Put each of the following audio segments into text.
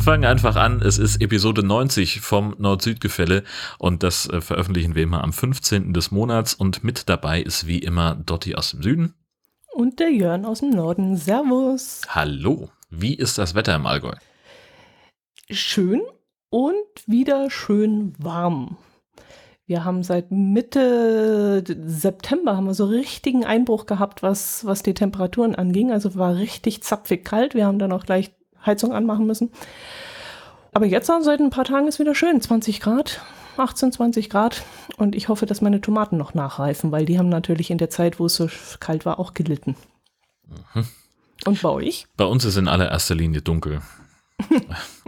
Wir fangen einfach an. Es ist Episode 90 vom Nord-Süd-Gefälle und das äh, veröffentlichen wir immer am 15. des Monats und mit dabei ist wie immer Dotti aus dem Süden. Und der Jörn aus dem Norden. Servus. Hallo. Wie ist das Wetter im Allgäu? Schön und wieder schön warm. Wir haben seit Mitte September haben wir so richtigen Einbruch gehabt, was, was die Temperaturen anging. Also war richtig zapfig kalt. Wir haben dann auch gleich Heizung anmachen müssen. Aber jetzt seit ein paar Tagen ist wieder schön. 20 Grad, 18, 20 Grad. Und ich hoffe, dass meine Tomaten noch nachreifen, weil die haben natürlich in der Zeit, wo es so kalt war, auch gelitten. Mhm. Und bei euch? Bei uns ist in allererster Linie dunkel.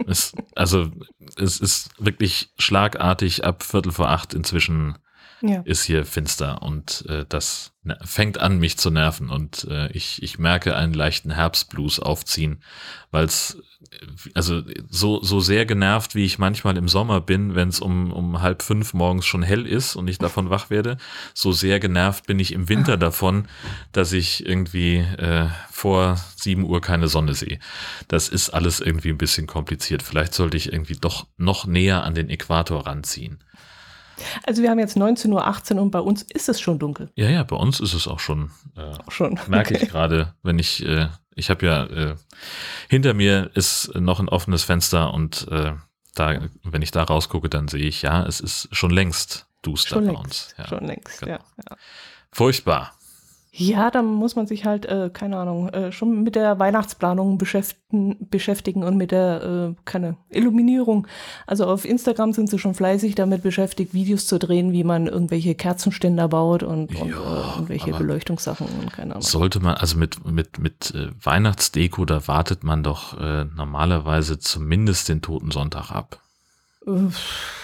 es, also es ist wirklich schlagartig ab Viertel vor acht inzwischen ja. ist hier finster und äh, das fängt an, mich zu nerven und äh, ich, ich merke einen leichten Herbstblues aufziehen, weil es also so, so sehr genervt, wie ich manchmal im Sommer bin, wenn es um, um halb fünf morgens schon hell ist und ich davon wach werde, so sehr genervt bin ich im Winter davon, dass ich irgendwie äh, vor sieben Uhr keine Sonne sehe. Das ist alles irgendwie ein bisschen kompliziert. Vielleicht sollte ich irgendwie doch noch näher an den Äquator ranziehen. Also wir haben jetzt 19.18 Uhr und bei uns ist es schon dunkel. Ja, ja, bei uns ist es auch schon. Äh, auch schon. Merke okay. ich gerade, wenn ich, äh, ich habe ja, äh, hinter mir ist noch ein offenes Fenster und äh, da, wenn ich da rausgucke, dann sehe ich, ja, es ist schon längst duster schon bei längst, uns. Ja, schon längst, genau. ja, ja. Furchtbar. Ja, da muss man sich halt, äh, keine Ahnung, äh, schon mit der Weihnachtsplanung beschäftigen, beschäftigen und mit der, äh, keine, Illuminierung. Also auf Instagram sind sie schon fleißig damit beschäftigt, Videos zu drehen, wie man irgendwelche Kerzenständer baut und, und ja, äh, irgendwelche Beleuchtungssachen und keine Ahnung. Sollte man, also mit, mit, mit äh, Weihnachtsdeko, da wartet man doch äh, normalerweise zumindest den Toten Sonntag ab. Uff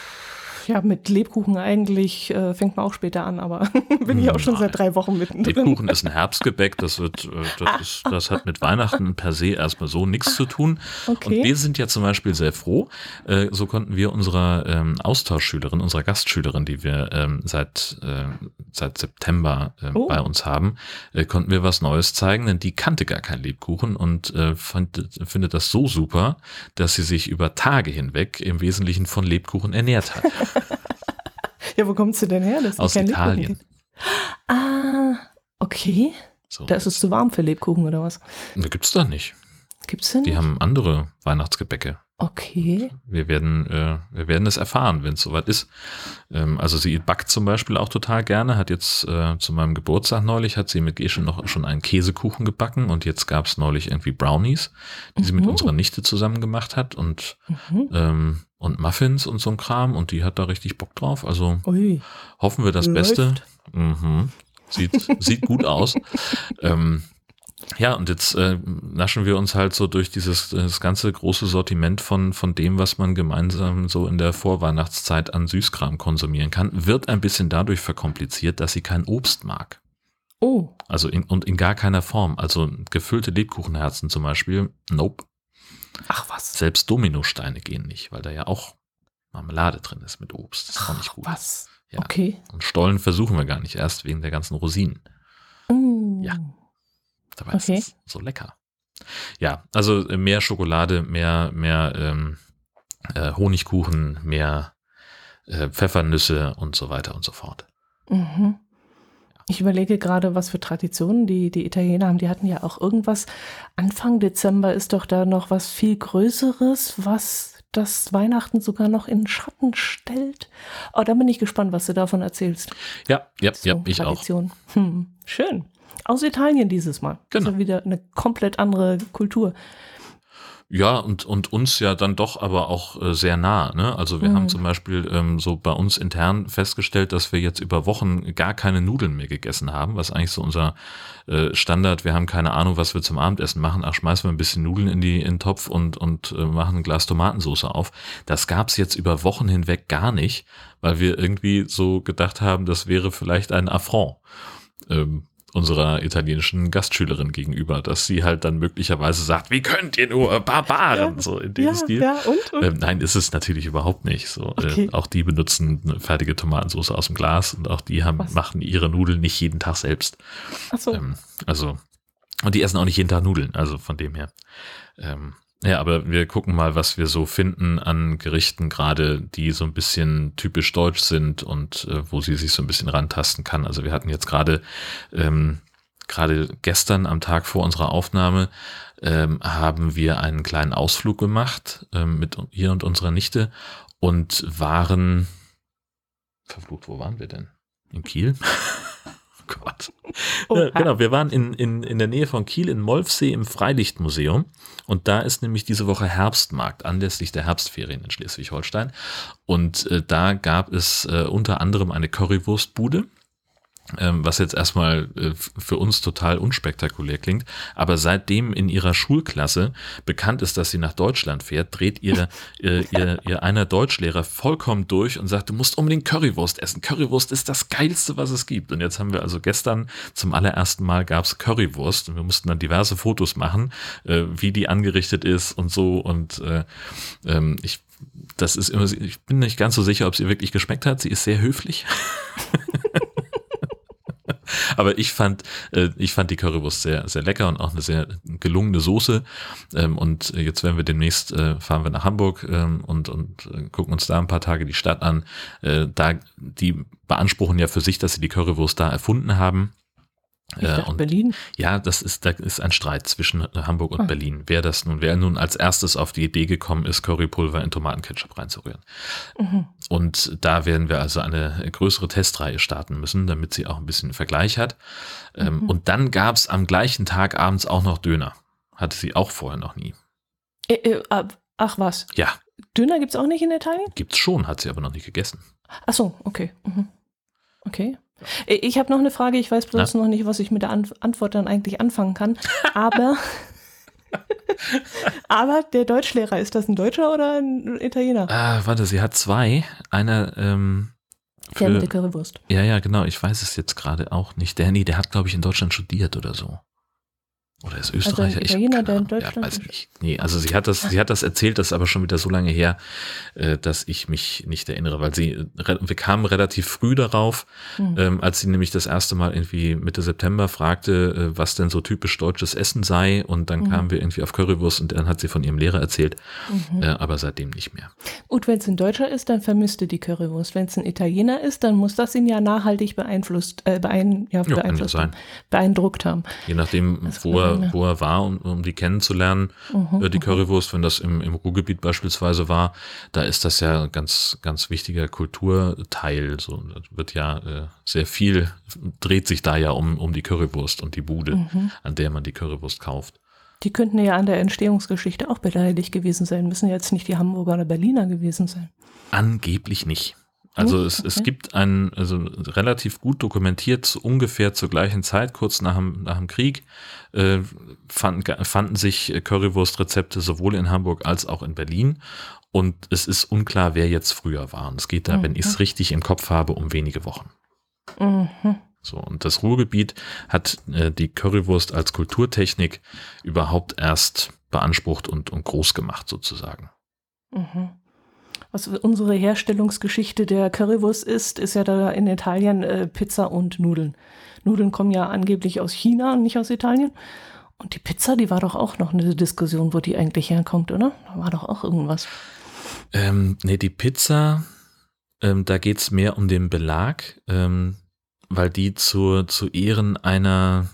ja, mit Lebkuchen eigentlich äh, fängt man auch später an, aber bin ich auch schon seit drei Wochen mittendrin. Lebkuchen ist ein Herbstgebäck, das wird, äh, das, ist, das hat mit Weihnachten per se erstmal so nichts zu tun. Okay. Und wir sind ja zum Beispiel sehr froh. Äh, so konnten wir unserer ähm, Austauschschülerin, unserer Gastschülerin, die wir ähm, seit, äh, seit September äh, oh. bei uns haben, äh, konnten wir was Neues zeigen, denn die kannte gar keinen Lebkuchen und äh, fand, findet das so super, dass sie sich über Tage hinweg im Wesentlichen von Lebkuchen ernährt hat. ja, wo kommst du denn her? Das Aus Italien. Ah, okay. So. Da ist es zu warm für Lebkuchen oder was? Da gibt's da nicht. Gibt's denn? Die haben andere Weihnachtsgebäcke. Okay. Wir werden, äh, wir werden es erfahren, wenn es soweit ist. Ähm, also sie backt zum Beispiel auch total gerne, hat jetzt äh, zu meinem Geburtstag neulich, hat sie mit Gesche noch schon einen Käsekuchen gebacken und jetzt gab es neulich irgendwie Brownies, die mhm. sie mit mhm. unserer Nichte zusammen gemacht hat und, mhm. ähm, und Muffins und so ein Kram und die hat da richtig Bock drauf. Also Ui. hoffen wir das Läuft. Beste. Mhm. Sieht, sieht gut aus. ähm, ja, und jetzt äh, naschen wir uns halt so durch dieses das ganze große Sortiment von, von dem, was man gemeinsam so in der Vorweihnachtszeit an Süßkram konsumieren kann, wird ein bisschen dadurch verkompliziert, dass sie kein Obst mag. Oh. Also in, und in gar keiner Form. Also gefüllte Lebkuchenherzen zum Beispiel, nope. Ach was. Selbst Dominosteine gehen nicht, weil da ja auch Marmelade drin ist mit Obst. Das ist auch nicht gut. Was? Ja. Okay. Und Stollen versuchen wir gar nicht erst wegen der ganzen Rosinen. Mm. Ja. Dabei okay. ist es so lecker. Ja, also äh, mehr Schokolade, mehr, mehr ähm, äh, Honigkuchen, mehr äh, Pfeffernüsse und so weiter und so fort. Mhm. Ich überlege gerade, was für Traditionen die, die Italiener haben. Die hatten ja auch irgendwas. Anfang Dezember ist doch da noch was viel Größeres, was das Weihnachten sogar noch in Schatten stellt. Oh, da bin ich gespannt, was du davon erzählst. Ja, ja, so, ja, ich Tradition. auch. Hm, schön. Aus Italien dieses Mal. Genau. Also wieder eine komplett andere Kultur. Ja, und, und uns ja dann doch aber auch äh, sehr nah. Ne? Also wir mhm. haben zum Beispiel ähm, so bei uns intern festgestellt, dass wir jetzt über Wochen gar keine Nudeln mehr gegessen haben, was eigentlich so unser äh, Standard, wir haben keine Ahnung, was wir zum Abendessen machen, ach, schmeißen wir ein bisschen Nudeln in, die, in den Topf und, und äh, machen ein Glas Tomatensauce auf. Das gab's jetzt über Wochen hinweg gar nicht, weil wir irgendwie so gedacht haben, das wäre vielleicht ein Affront. Ähm, unserer italienischen Gastschülerin gegenüber, dass sie halt dann möglicherweise sagt, wie könnt ihr nur Barbaren, ja, so in dem ja, Stil. Ja, und, und? Ähm, nein, ist es natürlich überhaupt nicht. So, äh, okay. äh, auch die benutzen eine fertige Tomatensauce aus dem Glas und auch die haben, machen ihre Nudeln nicht jeden Tag selbst. Ach so. Ähm, also, und die essen auch nicht jeden Tag Nudeln, also von dem her. Ähm, Ja, aber wir gucken mal, was wir so finden an Gerichten, gerade die so ein bisschen typisch deutsch sind und äh, wo sie sich so ein bisschen rantasten kann. Also wir hatten jetzt gerade ähm, gerade gestern am Tag vor unserer Aufnahme ähm, haben wir einen kleinen Ausflug gemacht ähm, mit ihr und unserer Nichte und waren verflucht, wo waren wir denn? In Kiel? Gott. Oh, ja, genau, wir waren in, in, in der Nähe von Kiel in Molfsee im Freilichtmuseum und da ist nämlich diese Woche Herbstmarkt anlässlich der Herbstferien in Schleswig-Holstein. Und äh, da gab es äh, unter anderem eine Currywurstbude was jetzt erstmal äh, für uns total unspektakulär klingt, aber seitdem in ihrer Schulklasse bekannt ist, dass sie nach Deutschland fährt, dreht ihr, ihr, ihr, ihr einer Deutschlehrer vollkommen durch und sagt, du musst unbedingt Currywurst essen. Currywurst ist das Geilste, was es gibt. Und jetzt haben wir also gestern zum allerersten Mal gab's Currywurst und wir mussten dann diverse Fotos machen, äh, wie die angerichtet ist und so und äh, ähm, ich das ist immer, ich bin nicht ganz so sicher, ob sie wirklich geschmeckt hat. Sie ist sehr höflich. Aber ich fand, äh, ich fand die Currywurst sehr, sehr lecker und auch eine sehr gelungene Soße. Ähm, und jetzt werden wir demnächst, äh, fahren wir nach Hamburg ähm, und, und äh, gucken uns da ein paar Tage die Stadt an. Äh, da, die beanspruchen ja für sich, dass sie die Currywurst da erfunden haben. Dachte, und, Berlin? Ja, das ist, da ist ein Streit zwischen Hamburg und ah. Berlin. Wer das nun, wer nun als erstes auf die Idee gekommen ist, Currypulver in Tomatenketchup reinzurühren. Mhm. Und da werden wir also eine größere Testreihe starten müssen, damit sie auch ein bisschen Vergleich hat. Ähm, mhm. Und dann gab es am gleichen Tag abends auch noch Döner. Hatte sie auch vorher noch nie. Äh, äh, ach was? Ja. Döner gibt es auch nicht in Italien? Gibt's schon, hat sie aber noch nicht gegessen. Ach so, okay. Mhm. Okay. Äh, ich habe noch eine Frage, ich weiß bloß Na? noch nicht, was ich mit der Antwort dann eigentlich anfangen kann. Aber, aber der Deutschlehrer, ist das ein Deutscher oder ein Italiener? Ah, warte, sie hat zwei. Einer, ähm, für, der mit der Currywurst. Ja, ja, genau. Ich weiß es jetzt gerade auch nicht. Der, nee, der hat, glaube ich, in Deutschland studiert oder so. Oder ist also Österreicher? Also Italiener, der in Deutschland ja, weiß ich nicht. Nee, also sie hat das, sie hat das erzählt, das ist aber schon wieder so lange her, äh, dass ich mich nicht erinnere, weil sie, wir kamen relativ früh darauf, mhm. ähm, als sie nämlich das erste Mal irgendwie Mitte September fragte, äh, was denn so typisch deutsches Essen sei und dann mhm. kamen wir irgendwie auf Currywurst und dann hat sie von ihrem Lehrer erzählt, mhm. äh, aber seitdem nicht mehr. Gut, wenn es ein Deutscher ist, dann vermisst du die Currywurst. Wenn es ein Italiener ist, dann muss das ihn ja nachhaltig beeinflusst, äh, beein, ja, beeinflusst, ja, beeindruckt haben. Je nachdem, wo er er, wo er war, um, um die kennenzulernen, mhm, äh, die mhm. Currywurst, wenn das im, im Ruhrgebiet beispielsweise war, da ist das ja ganz, ganz wichtiger Kulturteil. So das wird ja äh, sehr viel, dreht sich da ja um, um die Currywurst und die Bude, mhm. an der man die Currywurst kauft. Die könnten ja an der Entstehungsgeschichte auch beteiligt gewesen sein, müssen jetzt nicht die Hamburger oder Berliner gewesen sein. Angeblich nicht. Also es, okay. es gibt ein, also relativ gut dokumentiert, so ungefähr zur gleichen Zeit, kurz nach dem, nach dem Krieg, äh, fanden, fanden sich Currywurst-Rezepte sowohl in Hamburg als auch in Berlin. Und es ist unklar, wer jetzt früher war. Und es geht da, mhm. wenn ich es richtig im Kopf habe, um wenige Wochen. Mhm. So, und das Ruhrgebiet hat äh, die Currywurst als Kulturtechnik überhaupt erst beansprucht und, und groß gemacht, sozusagen. Mhm was unsere Herstellungsgeschichte der Currywurst ist, ist ja da in Italien äh, Pizza und Nudeln. Nudeln kommen ja angeblich aus China und nicht aus Italien. Und die Pizza, die war doch auch noch eine Diskussion, wo die eigentlich herkommt, oder? Da war doch auch irgendwas. Ähm, nee, die Pizza, ähm, da geht's mehr um den Belag, ähm, weil die zu, zu Ehren einer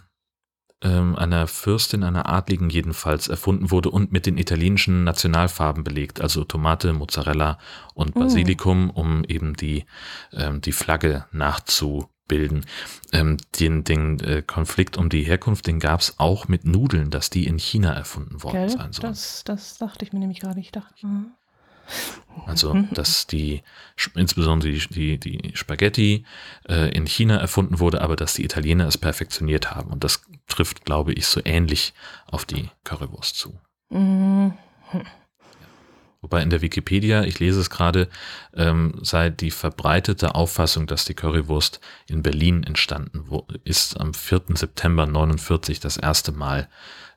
ähm, einer Fürstin, einer Adligen jedenfalls erfunden wurde und mit den italienischen Nationalfarben belegt, also Tomate, Mozzarella und oh. Basilikum, oh. um eben die, ähm, die Flagge nachzubilden. Ähm, den den äh, Konflikt um die Herkunft, den gab es auch mit Nudeln, dass die in China erfunden worden Gell? sein sollen. Das, das dachte ich mir nämlich gerade. Ich dachte, mhm. Also, dass die, insbesondere die, die, die Spaghetti äh, in China erfunden wurde, aber dass die Italiener es perfektioniert haben. Und das trifft, glaube ich, so ähnlich auf die Currywurst zu. Mhm. Wobei in der Wikipedia, ich lese es gerade, ähm, sei die verbreitete Auffassung, dass die Currywurst in Berlin entstanden ist, am 4. September 49 das erste Mal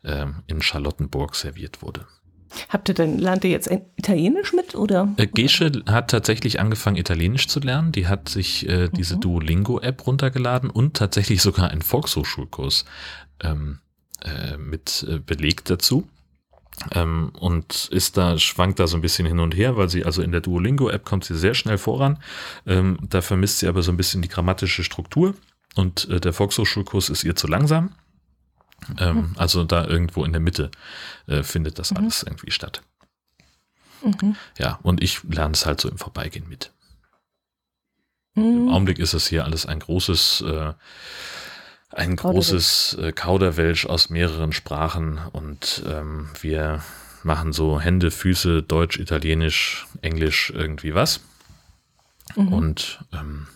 ähm, in Charlottenburg serviert wurde. Habt ihr denn, lernt ihr jetzt Italienisch mit oder? Äh, Gesche hat tatsächlich angefangen, Italienisch zu lernen. Die hat sich äh, diese mhm. Duolingo-App runtergeladen und tatsächlich sogar einen Volkshochschulkurs ähm, äh, mit äh, belegt dazu. Ähm, und ist da, schwankt da so ein bisschen hin und her, weil sie, also in der Duolingo-App kommt sie sehr schnell voran. Ähm, da vermisst sie aber so ein bisschen die grammatische Struktur und äh, der Volkshochschulkurs ist ihr zu langsam. Ähm. Also da irgendwo in der Mitte äh, findet das mhm. alles irgendwie statt. Mhm. Ja, und ich lerne es halt so im Vorbeigehen mit. Im mhm. Augenblick ist es hier alles ein großes, äh, ein großes äh, Kauderwelsch aus mehreren Sprachen und ähm, wir machen so Hände, Füße, Deutsch, Italienisch, Englisch, irgendwie was. Mhm. Und ähm,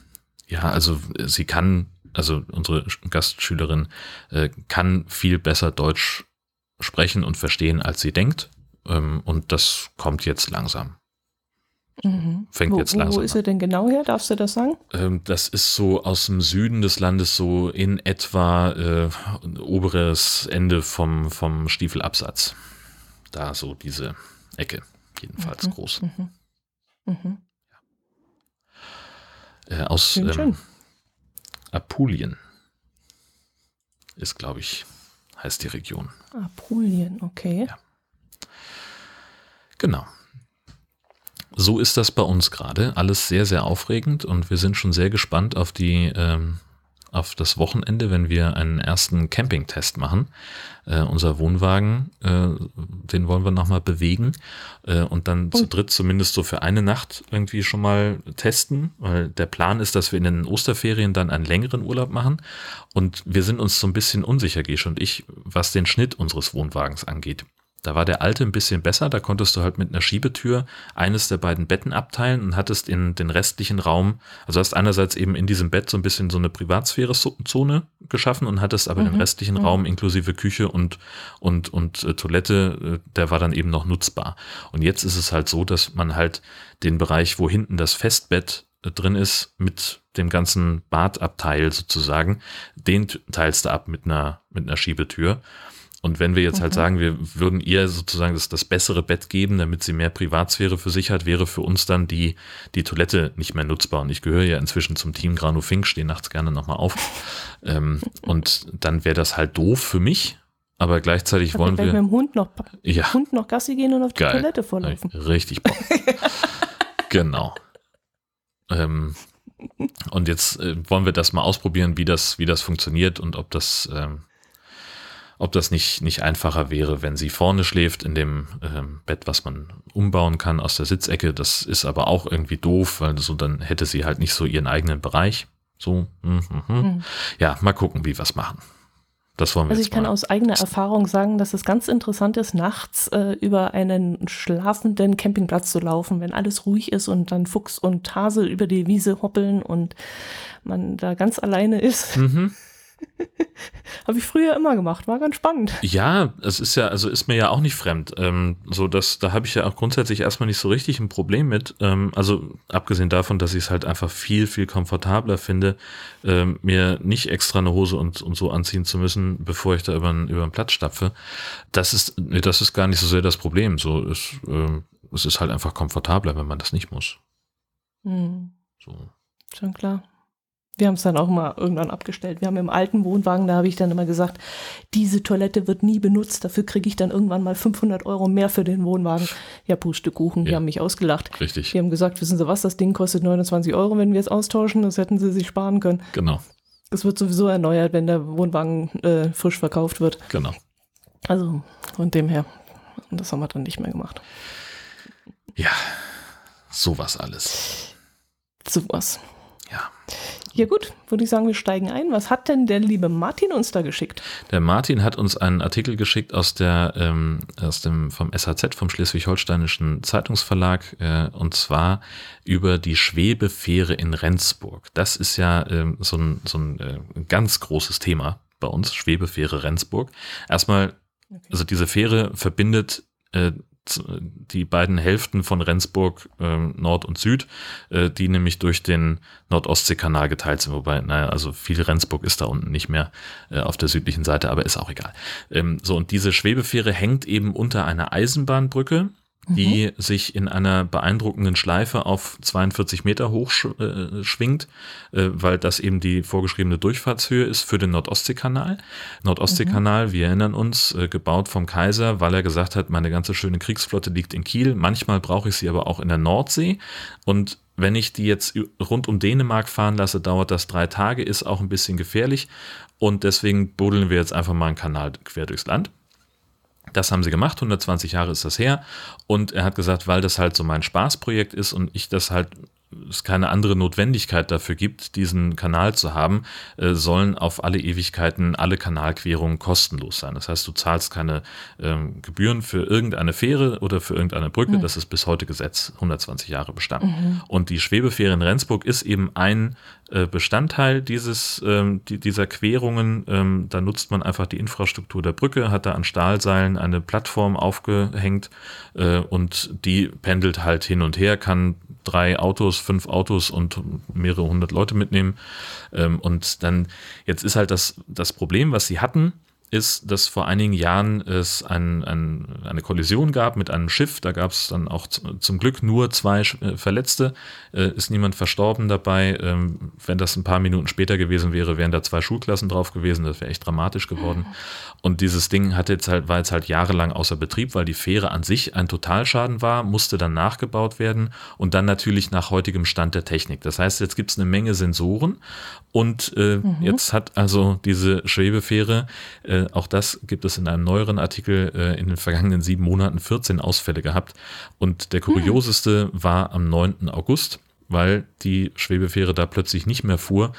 ja, also sie kann, also unsere Gastschülerin äh, kann viel besser Deutsch sprechen und verstehen, als sie denkt. Ähm, und das kommt jetzt langsam. Mhm. Fängt wo, jetzt langsam Wo ist er denn genau her? Darfst du das sagen? Ähm, das ist so aus dem Süden des Landes, so in etwa äh, oberes Ende vom, vom Stiefelabsatz. Da so diese Ecke, jedenfalls mhm. groß. Mhm. Mhm. Äh, aus schön, ähm, schön. Apulien ist, glaube ich, heißt die Region. Apulien, okay. Ja. Genau. So ist das bei uns gerade. Alles sehr, sehr aufregend und wir sind schon sehr gespannt auf die, ähm, auf das Wochenende, wenn wir einen ersten Campingtest machen. Äh, unser Wohnwagen, äh, den wollen wir nochmal bewegen äh, und dann oh. zu dritt zumindest so für eine Nacht irgendwie schon mal testen, weil der Plan ist, dass wir in den Osterferien dann einen längeren Urlaub machen und wir sind uns so ein bisschen unsicher, Gesch und ich, was den Schnitt unseres Wohnwagens angeht. Da war der alte ein bisschen besser, da konntest du halt mit einer Schiebetür eines der beiden Betten abteilen und hattest in den restlichen Raum, also hast einerseits eben in diesem Bett so ein bisschen so eine Privatsphäre-Zone geschaffen und hattest aber mhm. den restlichen mhm. Raum inklusive Küche und, und, und äh, Toilette, äh, der war dann eben noch nutzbar. Und jetzt ist es halt so, dass man halt den Bereich, wo hinten das Festbett äh, drin ist, mit dem ganzen Badabteil sozusagen, den teilst du ab mit einer, mit einer Schiebetür. Und wenn wir jetzt halt mhm. halt sagen, wir würden ihr sozusagen das, das bessere Bett geben, damit sie mehr Privatsphäre für sich hat, wäre für uns dann die, die Toilette nicht mehr nutzbar. Und ich gehöre ja inzwischen zum Team Granu Fink, stehe nachts gerne nochmal auf. ähm, und dann wäre das halt doof für mich. Aber gleichzeitig wollen wir. mit dem Hund noch, ja. Hund noch Gassi gehen und auf die Geil. Toilette vorlaufen. Richtig Bock. genau. Ähm, und jetzt äh, wollen wir das mal ausprobieren, wie das, wie das funktioniert und ob das, ähm, ob das nicht, nicht einfacher wäre, wenn sie vorne schläft in dem ähm, Bett, was man umbauen kann aus der Sitzecke. Das ist aber auch irgendwie doof, weil so dann hätte sie halt nicht so ihren eigenen Bereich. So, mm, mm, mm. ja, mal gucken, wie wir es machen. Das wollen wir also ich kann aus eigener Erfahrung sagen, dass es ganz interessant ist, nachts äh, über einen schlafenden Campingplatz zu laufen, wenn alles ruhig ist und dann Fuchs und Hase über die Wiese hoppeln und man da ganz alleine ist. Mhm. Habe ich früher immer gemacht, war ganz spannend. Ja, es ist ja, also ist mir ja auch nicht fremd. Ähm, so dass, da habe ich ja auch grundsätzlich erstmal nicht so richtig ein Problem mit. Ähm, also abgesehen davon, dass ich es halt einfach viel, viel komfortabler finde, ähm, mir nicht extra eine Hose und, und so anziehen zu müssen, bevor ich da über, über den Platz stapfe. Das ist, das ist gar nicht so sehr das Problem. So ist, ähm, es ist halt einfach komfortabler, wenn man das nicht muss. Hm. So. Schon klar. Wir haben es dann auch mal irgendwann abgestellt. Wir haben im alten Wohnwagen, da habe ich dann immer gesagt, diese Toilette wird nie benutzt, dafür kriege ich dann irgendwann mal 500 Euro mehr für den Wohnwagen. Ja, Pustekuchen, die haben mich ausgelacht. Richtig. Die haben gesagt, wissen Sie was, das Ding kostet 29 Euro, wenn wir es austauschen, das hätten Sie sich sparen können. Genau. Es wird sowieso erneuert, wenn der Wohnwagen äh, frisch verkauft wird. Genau. Also von dem her, und das haben wir dann nicht mehr gemacht. Ja, sowas alles. Sowas. Ja. Ja gut, würde ich sagen, wir steigen ein. Was hat denn der liebe Martin uns da geschickt? Der Martin hat uns einen Artikel geschickt aus der ähm, aus dem vom SHZ vom Schleswig-Holsteinischen Zeitungsverlag äh, und zwar über die Schwebefähre in Rendsburg. Das ist ja ähm, so ein so ein äh, ganz großes Thema bei uns Schwebefähre Rendsburg. Erstmal okay. also diese Fähre verbindet äh, die beiden Hälften von Rendsburg äh, Nord und Süd, äh, die nämlich durch den Nord-Ostsee-Kanal geteilt sind. Wobei, naja, also viel Rendsburg ist da unten nicht mehr äh, auf der südlichen Seite, aber ist auch egal. Ähm, so, und diese Schwebefähre hängt eben unter einer Eisenbahnbrücke die mhm. sich in einer beeindruckenden Schleife auf 42 Meter hoch äh, schwingt, äh, weil das eben die vorgeschriebene Durchfahrtshöhe ist für den Nordostseekanal. Nordostseekanal, mhm. wir erinnern uns, äh, gebaut vom Kaiser, weil er gesagt hat, meine ganze schöne Kriegsflotte liegt in Kiel. Manchmal brauche ich sie aber auch in der Nordsee. Und wenn ich die jetzt rund um Dänemark fahren lasse, dauert das drei Tage, ist auch ein bisschen gefährlich. Und deswegen buddeln wir jetzt einfach mal einen Kanal quer durchs Land. Das haben sie gemacht, 120 Jahre ist das her. Und er hat gesagt, weil das halt so mein Spaßprojekt ist und ich das halt es keine andere Notwendigkeit dafür gibt, diesen Kanal zu haben, äh, sollen auf alle Ewigkeiten alle Kanalquerungen kostenlos sein. Das heißt, du zahlst keine ähm, Gebühren für irgendeine Fähre oder für irgendeine Brücke. Mhm. Das ist bis heute Gesetz, 120 Jahre bestanden. Mhm. Und die Schwebefähre in Rendsburg ist eben ein Bestandteil dieses, ähm, die, dieser Querungen. Ähm, da nutzt man einfach die Infrastruktur der Brücke, hat da an Stahlseilen eine Plattform aufgehängt äh, und die pendelt halt hin und her, kann drei Autos, fünf Autos und mehrere hundert Leute mitnehmen. Ähm, und dann, jetzt ist halt das, das Problem, was sie hatten, ist, dass vor einigen Jahren es ein, ein, eine Kollision gab mit einem Schiff. Da gab es dann auch zum Glück nur zwei äh, Verletzte. Äh, ist niemand verstorben dabei. Ähm, wenn das ein paar Minuten später gewesen wäre, wären da zwei Schulklassen drauf gewesen. Das wäre echt dramatisch geworden. Und dieses Ding hatte jetzt halt, war jetzt halt jahrelang außer Betrieb, weil die Fähre an sich ein Totalschaden war, musste dann nachgebaut werden und dann natürlich nach heutigem Stand der Technik. Das heißt, jetzt gibt es eine Menge Sensoren und äh, mhm. jetzt hat also diese Schwebefähre äh, auch das gibt es in einem neueren Artikel äh, in den vergangenen sieben Monaten 14 Ausfälle gehabt. Und der hm. kurioseste mhm. war am 9. August, weil die Schwebefähre da plötzlich nicht mehr fuhr.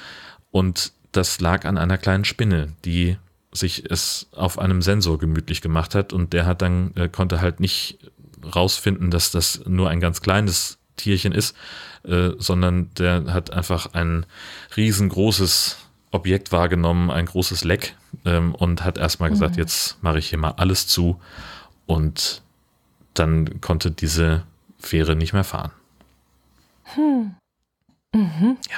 Und das lag an einer kleinen Spinne, die sich es auf einem Sensor gemütlich gemacht hat. Und der hat dann, äh, konnte halt nicht rausfinden, dass das nur ein ganz kleines Tierchen ist, äh, sondern der hat einfach ein riesengroßes Objekt wahrgenommen, ein großes Leck ähm, und hat erstmal gesagt, mhm. jetzt mache ich hier mal alles zu und dann konnte diese Fähre nicht mehr fahren. Hm. Mhm. Ja.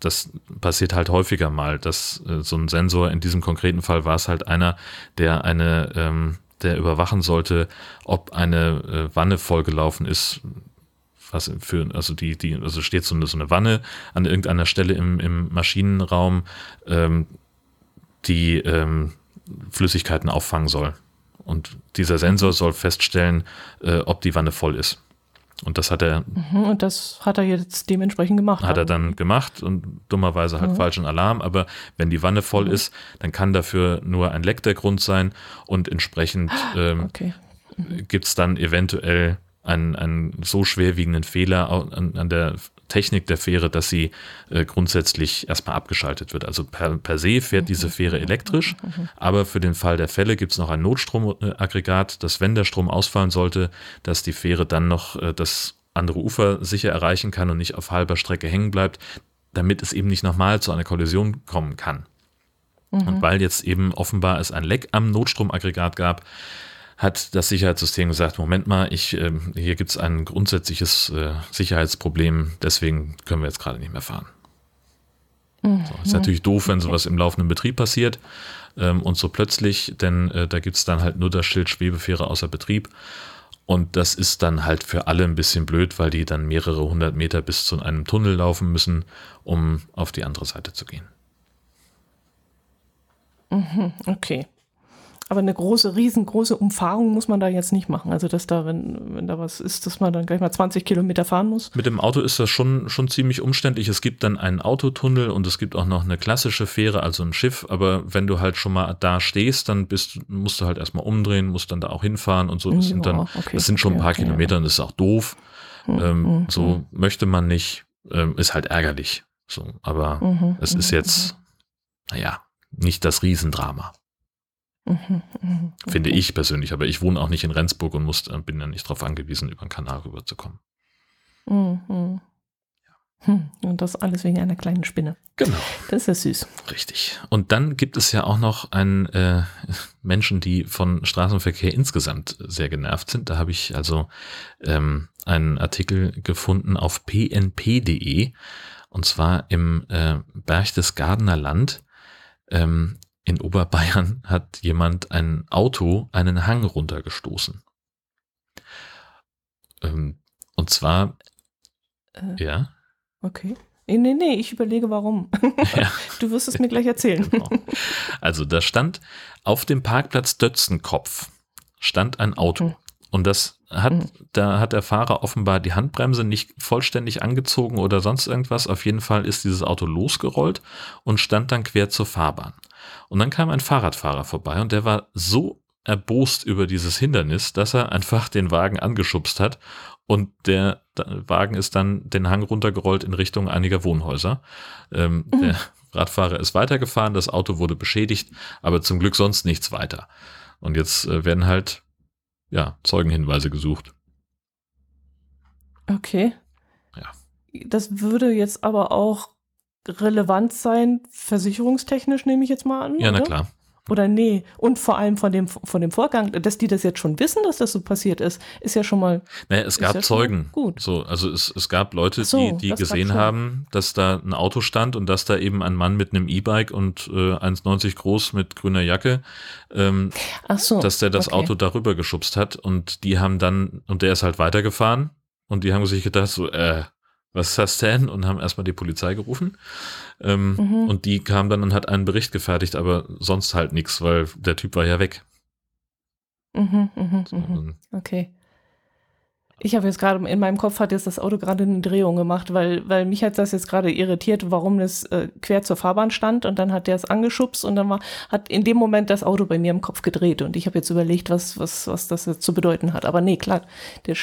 Das passiert halt häufiger mal, dass äh, so ein Sensor, in diesem konkreten Fall war es halt einer, der eine, ähm, der überwachen sollte, ob eine äh, Wanne vollgelaufen ist was für, also die, die, also steht so eine, so eine Wanne an irgendeiner Stelle im, im Maschinenraum, ähm, die ähm, Flüssigkeiten auffangen soll. Und dieser Sensor soll feststellen, äh, ob die Wanne voll ist. Und das hat er. Mhm, und das hat er jetzt dementsprechend gemacht. Hat er dann gemacht und dummerweise halt mhm. falschen Alarm. Aber wenn die Wanne voll mhm. ist, dann kann dafür nur ein Leck der Grund sein und entsprechend ähm, okay. mhm. gibt es dann eventuell einen, einen so schwerwiegenden Fehler an, an der Technik der Fähre, dass sie äh, grundsätzlich erstmal abgeschaltet wird. Also per, per se fährt diese Fähre elektrisch, aber für den Fall der Fälle gibt es noch ein Notstromaggregat, dass wenn der Strom ausfallen sollte, dass die Fähre dann noch äh, das andere Ufer sicher erreichen kann und nicht auf halber Strecke hängen bleibt, damit es eben nicht nochmal zu einer Kollision kommen kann. Mhm. Und weil jetzt eben offenbar es ein Leck am Notstromaggregat gab, hat das Sicherheitssystem gesagt, Moment mal, ich, äh, hier gibt es ein grundsätzliches äh, Sicherheitsproblem, deswegen können wir jetzt gerade nicht mehr fahren. Mhm. So, ist natürlich doof, wenn sowas im laufenden Betrieb passiert ähm, und so plötzlich, denn äh, da gibt es dann halt nur das Schild Schwebefähre außer Betrieb. Und das ist dann halt für alle ein bisschen blöd, weil die dann mehrere hundert Meter bis zu einem Tunnel laufen müssen, um auf die andere Seite zu gehen. Mhm, okay. Aber eine große, riesengroße Umfahrung muss man da jetzt nicht machen. Also, dass da, wenn, wenn da was ist, dass man dann gleich mal 20 Kilometer fahren muss. Mit dem Auto ist das schon, schon ziemlich umständlich. Es gibt dann einen Autotunnel und es gibt auch noch eine klassische Fähre, also ein Schiff. Aber wenn du halt schon mal da stehst, dann bist, musst du halt erstmal umdrehen, musst dann da auch hinfahren und so. Das sind dann, okay, das sind schon ein paar okay, Kilometer und das ist auch doof. Mhm, ähm, mhm, so mhm. möchte man nicht. Ähm, ist halt ärgerlich. So, aber mhm, es ist jetzt, naja, nicht das Riesendrama. Mhm, mhm, Finde ich persönlich, aber ich wohne auch nicht in Rendsburg und muss, bin ja nicht darauf angewiesen, über den Kanal rüberzukommen. Mhm. Hm, und das alles wegen einer kleinen Spinne. Genau. Das ist ja süß. Richtig. Und dann gibt es ja auch noch einen äh, Menschen, die von Straßenverkehr insgesamt sehr genervt sind. Da habe ich also ähm, einen Artikel gefunden auf pnp.de und zwar im äh, Berchtesgadener Land. Ähm, in Oberbayern hat jemand ein Auto einen Hang runtergestoßen. Ähm, und zwar, Äh, ja, okay. Nee, nee, nee, ich überlege, warum. Ja. Du wirst es mir gleich erzählen. Genau. Also da stand auf dem Parkplatz Dötzenkopf stand ein Auto. Mhm. Und das hat, Mhm. da hat der Fahrer offenbar die Handbremse nicht vollständig angezogen oder sonst irgendwas. Auf jeden Fall ist dieses Auto losgerollt und stand dann quer zur Fahrbahn. Und dann kam ein Fahrradfahrer vorbei und der war so erbost über dieses Hindernis, dass er einfach den Wagen angeschubst hat und der Wagen ist dann den Hang runtergerollt in Richtung einiger Wohnhäuser. Ähm, Mhm. Der Radfahrer ist weitergefahren, das Auto wurde beschädigt, aber zum Glück sonst nichts weiter. Und jetzt äh, werden halt ja, Zeugenhinweise gesucht. Okay. Ja. Das würde jetzt aber auch relevant sein, versicherungstechnisch nehme ich jetzt mal an. Ja, na oder? klar. Oder nee. Und vor allem von dem, von dem Vorgang, dass die das jetzt schon wissen, dass das so passiert ist, ist ja schon mal Naja, es gab ja Zeugen. gut. So, also es, es gab Leute, so, die, die gesehen haben, dass da ein Auto stand und dass da eben ein Mann mit einem E-Bike und äh, 1,90 groß mit grüner Jacke, ähm, so. dass der das okay. Auto darüber geschubst hat und die haben dann, und der ist halt weitergefahren und die haben sich gedacht, so, äh, was ist das denn? Und haben erstmal die Polizei gerufen. Ähm, Mhm. Und die kam dann und hat einen Bericht gefertigt, aber sonst halt nichts, weil der Typ war ja weg. Mhm, mhm, So, mhm. Okay. Ich habe jetzt gerade, in meinem Kopf hat jetzt das Auto gerade eine Drehung gemacht, weil, weil mich hat das jetzt gerade irritiert, warum es äh, quer zur Fahrbahn stand und dann hat der es angeschubst und dann war, hat in dem Moment das Auto bei mir im Kopf gedreht und ich habe jetzt überlegt, was, was, was das jetzt zu bedeuten hat. Aber nee, klar, der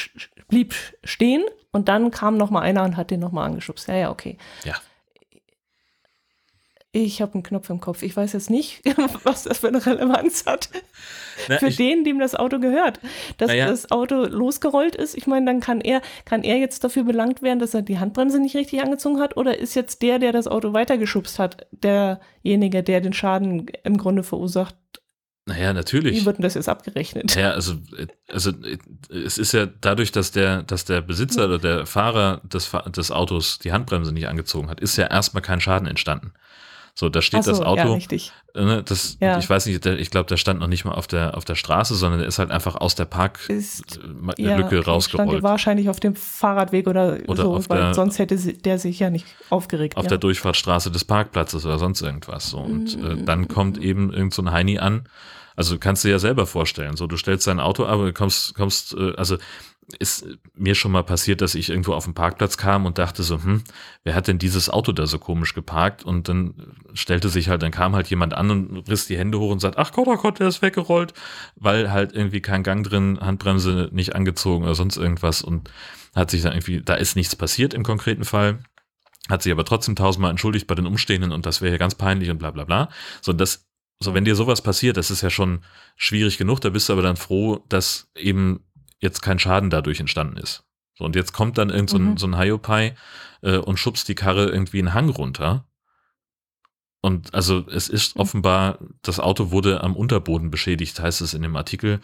blieb stehen und dann kam noch mal einer und hat den noch mal angeschubst. Ja, ja, okay. Ja. Ich habe einen Knopf im Kopf. Ich weiß jetzt nicht, was das für eine Relevanz hat Na, für ich- den, dem das Auto gehört. Dass Naja. das Auto losgerollt ist, ich meine, dann kann er, kann er jetzt dafür belangt werden, dass er die Handbremse nicht richtig angezogen hat, oder ist jetzt der, der das Auto weitergeschubst hat, derjenige, der den Schaden im Grunde verursacht? Naja, Wie natürlich. wird denn das jetzt abgerechnet? Ja, also, äh, also äh, es ist ja dadurch, dass der, dass der Besitzer oder der Fahrer des, des Autos die Handbremse nicht angezogen hat, ist ja erstmal kein Schaden entstanden. So, da steht so, das ja, Auto, richtig. äh, ne, das, Ja. ich weiß nicht, der, ich glaube, der stand noch nicht mal auf der, auf der Straße, sondern der ist halt einfach aus der Parklücke ja, okay, stand rausgerollt. wahrscheinlich auf dem Fahrradweg oder, Oder so, weil der- sonst hätte der sich ja nicht aufgeregt. auf ja. der Durchfahrtsstraße des Parkplatzes oder sonst irgendwas. So. Und äh, Mm. dann kommt eben irgend so ein Heini an. Also kannst du dir ja selber vorstellen. So, du stellst dein Auto ab und kommst, kommst, äh, also ist mir schon mal passiert, dass ich irgendwo auf den Parkplatz kam und dachte so, hm, wer hat denn dieses Auto da so komisch geparkt? Und dann stellte sich halt, dann kam halt jemand an und riss die Hände hoch und sagt, ach Gott, oh Gott, der ist weggerollt, weil halt irgendwie kein Gang drin, Handbremse nicht angezogen oder sonst irgendwas und hat sich dann irgendwie, da ist nichts passiert im konkreten Fall hat sich aber trotzdem tausendmal entschuldigt bei den Umstehenden und das wäre ja ganz peinlich und bla bla bla. So, das, so wenn dir sowas passiert, das ist ja schon schwierig genug, da bist du aber dann froh, dass eben jetzt kein Schaden dadurch entstanden ist. So, und jetzt kommt dann irgend so ein, Mhm. so ein Hiopai äh, und schubst die Karre irgendwie einen Hang runter. Und also es ist Mhm. offenbar, das Auto wurde am Unterboden beschädigt, heißt es in dem Artikel.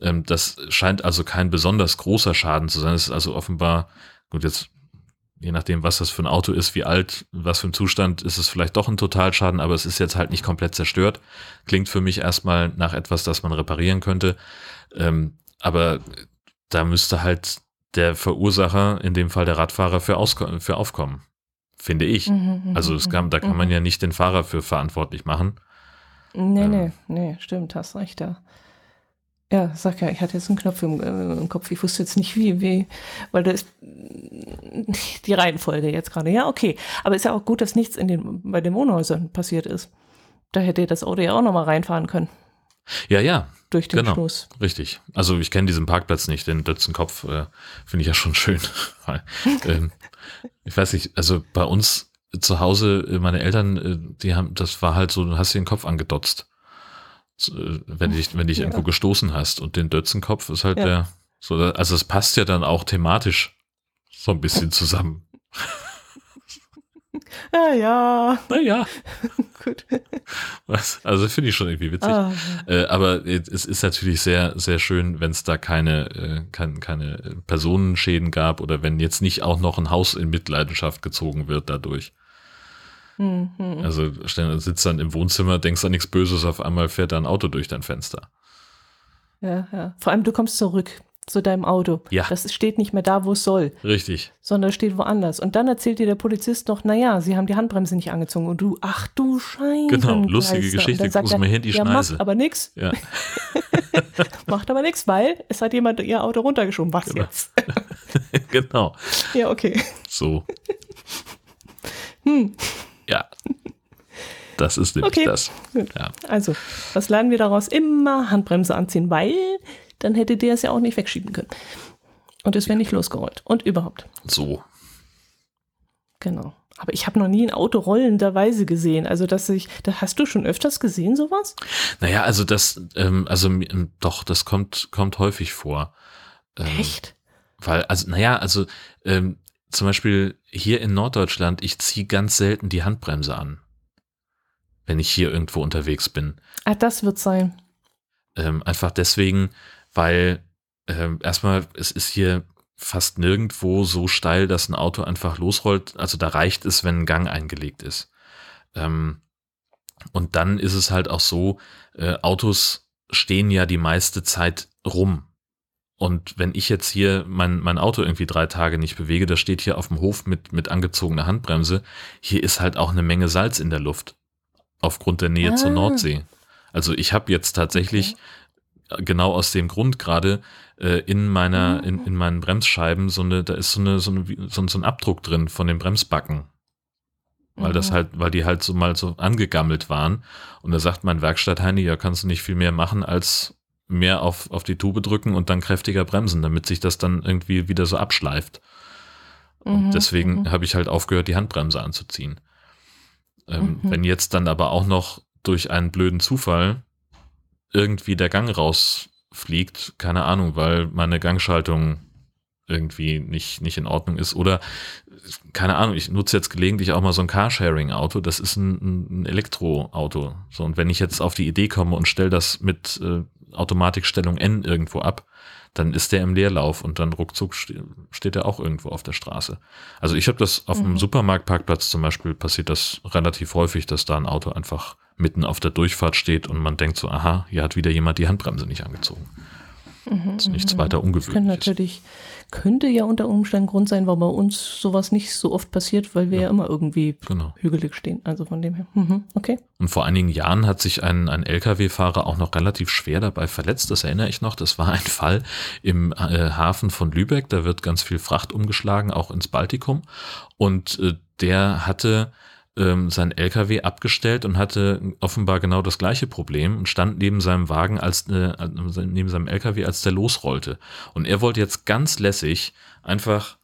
Ähm, das scheint also kein besonders großer Schaden zu sein. Es ist also offenbar, gut, jetzt je nachdem, was das für ein Auto ist, wie alt, was für ein Zustand, ist es vielleicht doch ein Totalschaden, aber es ist jetzt halt nicht komplett zerstört. Klingt für mich erstmal nach etwas, das man reparieren könnte. Ähm, aber da müsste halt der Verursacher, in dem Fall der Radfahrer, für, ausko- für aufkommen. Finde ich. Mhm, mhm, Also es kann, da kann mhm. man ja nicht den Fahrer für verantwortlich machen. Nee, Ähm. nee, nee, stimmt, hast recht, ja. Ja, sag ja, ich hatte jetzt einen Knopf im, äh, im Kopf, ich wusste jetzt nicht wie, wie, weil das ist die Reihenfolge jetzt gerade. Ja, okay. Aber ist ja auch gut, dass nichts in den, bei den Wohnhäusern passiert ist. Da hätte das Auto ja auch nochmal reinfahren können, Ja, ja, durch den Genau. Stoß. richtig. Also ich kenne diesen Parkplatz nicht, den Dötzenkopf äh, finde ich ja schon schön. Ähm, ich weiß nicht, also bei uns zu Hause, äh, meine Eltern, äh, die haben, das war halt so, du hast dir den Kopf angedotzt. Äh, Wenn dich, wenn dich Ja. irgendwo gestoßen hast. Und den Dötzenkopf ist halt Ja. der, so, also es passt ja dann auch thematisch so ein bisschen zusammen. Ja, ja, Naja, gut. was, also finde ich schon irgendwie witzig. Ah, Äh, aber es ist natürlich sehr, sehr schön, wenn es da keine, äh, kein, keine Personenschäden gab oder wenn jetzt nicht auch noch ein Haus in Mitleidenschaft gezogen wird dadurch. Hm, hm. Also sitzt dann im Wohnzimmer, denkst an nichts Böses, auf einmal fährt da ein Auto durch dein Fenster. Ja, ja. Vor allem, du kommst zurück. zu deinem Auto. Ja. Das steht nicht mehr da, wo es soll, Richtig. sondern steht woanders. Und dann erzählt dir der Polizist noch, naja, sie haben die Handbremse nicht angezogen. Und du, ach du Scheiße. Genau, lustige Geschichte, guckst mir hin die ja, Schneise. macht aber nichts, Ja, macht aber nichts, weil es hat jemand ihr Auto runtergeschoben. Was Genau. jetzt? genau. ja, okay. So. Hm. Ja. Das ist nämlich Okay. das. Ja. Also, was lernen wir daraus? Immer Handbremse anziehen, weil dann hätte der es ja auch nicht wegschieben können. Und es wäre nicht losgerollt. Und überhaupt. So. Genau. Aber ich habe noch nie ein Auto rollenderweise gesehen. Also, dass ich, da hast du schon öfters gesehen, sowas? Naja, also das, ähm, also ähm, doch, das kommt, kommt häufig vor. Ähm, Echt? Weil, also, naja, also ähm, zum Beispiel hier in Norddeutschland, ich ziehe ganz selten die Handbremse an, wenn ich hier irgendwo unterwegs bin. Ah, das wird sein. Ähm, einfach deswegen, weil ähm, erstmal, es ist hier fast nirgendwo so steil, dass ein Auto einfach losrollt. Also da reicht es, wenn ein Gang eingelegt ist. Ähm, und dann ist es halt auch so, äh, Autos stehen ja die meiste Zeit rum. Und wenn ich jetzt hier mein, mein Auto irgendwie drei Tage nicht bewege, das steht hier auf dem Hof mit, mit angezogener Handbremse, hier ist halt auch eine Menge Salz in der Luft. Aufgrund der Nähe zur Ah. Nordsee. Also ich habe jetzt tatsächlich genau aus dem Grund gerade äh, in meiner, in, in meinen Bremsscheiben so eine, da ist so eine, so, eine, so, ein- so ein Abdruck drin von den Bremsbacken. Weil das Mhm. halt, weil die halt so mal so angegammelt waren. Und da sagt mein Werkstattheini, ja, kannst du nicht viel mehr machen, als mehr auf, auf die Tube drücken und dann kräftiger bremsen, damit sich das dann irgendwie wieder so abschleift. Und Mhm, deswegen mhm. habe ich halt aufgehört, die Handbremse anzuziehen. Ähm, Mhm. Wenn jetzt dann aber auch noch durch einen blöden Zufall irgendwie der Gang rausfliegt, keine Ahnung, weil meine Gangschaltung irgendwie nicht, nicht in Ordnung ist oder keine Ahnung, ich nutze jetzt gelegentlich auch mal so ein Carsharing-Auto, das ist ein, ein Elektroauto. So, und wenn ich jetzt auf die Idee komme und stelle das mit äh, Automatikstellung N irgendwo ab, dann ist der im Leerlauf und dann ruckzuck ste steht er auch irgendwo auf der Straße. Also ich habe das auf dem Mhm. Supermarktparkplatz zum Beispiel passiert das relativ häufig, dass da ein Auto einfach mitten auf der Durchfahrt steht und man denkt so, aha, hier hat wieder jemand die Handbremse nicht angezogen. Mhm, Das ist nichts mhm, weiter mhm. Das ungewöhnliches. natürlich, könnte ja unter Umständen Grund sein, warum bei uns sowas nicht so oft passiert, weil wir ja, Ja. immer irgendwie Genau. hügelig stehen. Also von dem her. Mhm, okay. Und vor einigen Jahren hat sich ein, ein Lkw-Fahrer auch noch relativ schwer dabei verletzt. Das erinnere ich noch. Das war ein Fall im äh, Hafen von Lübeck. Da wird ganz viel Fracht umgeschlagen, auch ins Baltikum. Und äh, der hatte ähm, sein LKW abgestellt und hatte offenbar genau das gleiche Problem und stand neben seinem Wagen als äh, neben seinem LKW, als der losrollte. Und er wollte jetzt ganz lässig einfach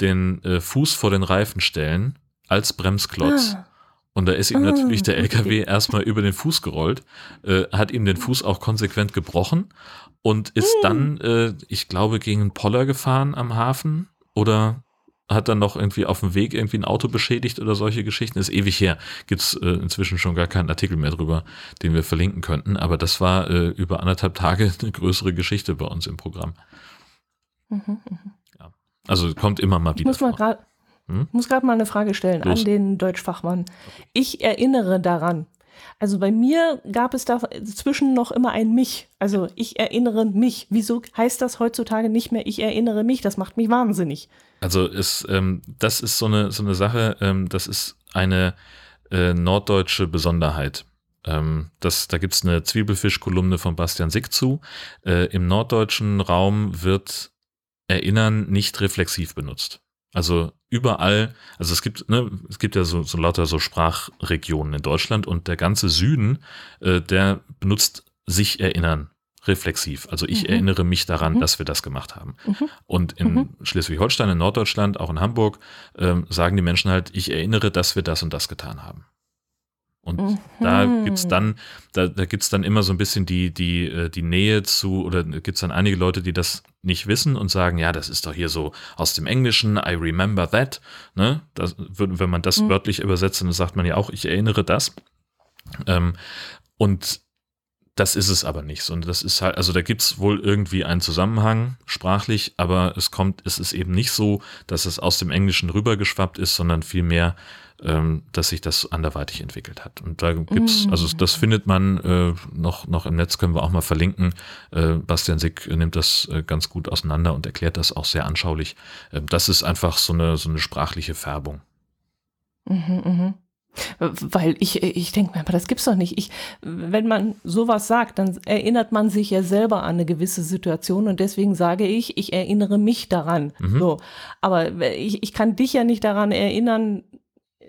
den äh, Fuß vor den Reifen stellen als Bremsklotz. Ah, Und da ist ihm Ah, natürlich der. LKW erstmal über den Fuß gerollt, äh, hat ihm den Fuß auch konsequent gebrochen und ist dann, äh, ich glaube, gegen einen Poller gefahren am Hafen oder hat dann noch irgendwie auf dem Weg irgendwie ein Auto beschädigt oder solche Geschichten. Ist ewig her. Gibt's äh, inzwischen schon gar keinen Artikel mehr drüber, den wir verlinken könnten. Aber das war äh, über anderthalb Tage eine größere Geschichte bei uns im Programm. mhm, mhm. Also kommt immer mal Ich wieder muss mal vor. gerade Hm? muss gerade mal eine Frage stellen Los. an den Deutschfachmann. Ich erinnere daran. Also bei mir gab es dazwischen noch immer ein mich. Also ich erinnere mich. Wieso heißt das heutzutage nicht mehr ich erinnere mich? Das macht mich wahnsinnig. Also ist, ähm, das ist so eine, so eine Sache, ähm, das ist eine äh, norddeutsche Besonderheit. Ähm, das, da gibt's eine Zwiebelfisch-Kolumne von Bastian Sick zu. Äh, Im norddeutschen Raum wird Erinnern nicht reflexiv benutzt. Also überall, also es gibt, ne, es gibt ja so, so lauter so Sprachregionen in Deutschland und der ganze Süden, äh, der benutzt sich erinnern reflexiv. Also ich Mhm. erinnere mich daran, Mhm. dass wir das gemacht haben. Mhm. Und in Mhm. Schleswig-Holstein, in Norddeutschland, auch in Hamburg, ähm, sagen die Menschen halt, ich erinnere, dass wir das und das getan haben. Und Mhm. da gibt's dann, da, da gibt's dann immer so ein bisschen die, die, äh, die Nähe zu, oder gibt's dann einige Leute, die das nicht wissen und sagen, ja, das ist doch hier so aus dem Englischen, I remember that. Ne? Das, wenn man das Mhm. wörtlich übersetzt, dann sagt man ja auch, ich erinnere das. Ähm, und das ist es aber nicht. Und das ist halt, also da gibt's wohl irgendwie einen Zusammenhang sprachlich, aber es kommt, es ist eben nicht so, dass es aus dem Englischen rübergeschwappt ist, sondern vielmehr, ähm, dass sich das anderweitig entwickelt hat. Und da gibt's, Mm. also das findet man äh, noch, noch im Netz, können wir auch mal verlinken. Äh, Bastian Sick nimmt das äh, ganz gut auseinander und erklärt das auch sehr anschaulich. Ähm, das ist einfach so eine, so eine sprachliche Färbung. Mhm, mhm. Weil ich, ich denke mir, aber das gibt's doch nicht. Ich, wenn man sowas sagt, dann erinnert man sich ja selber an eine gewisse Situation und deswegen sage ich, ich erinnere mich daran. Mhm. So. Aber ich, ich kann dich ja nicht daran erinnern,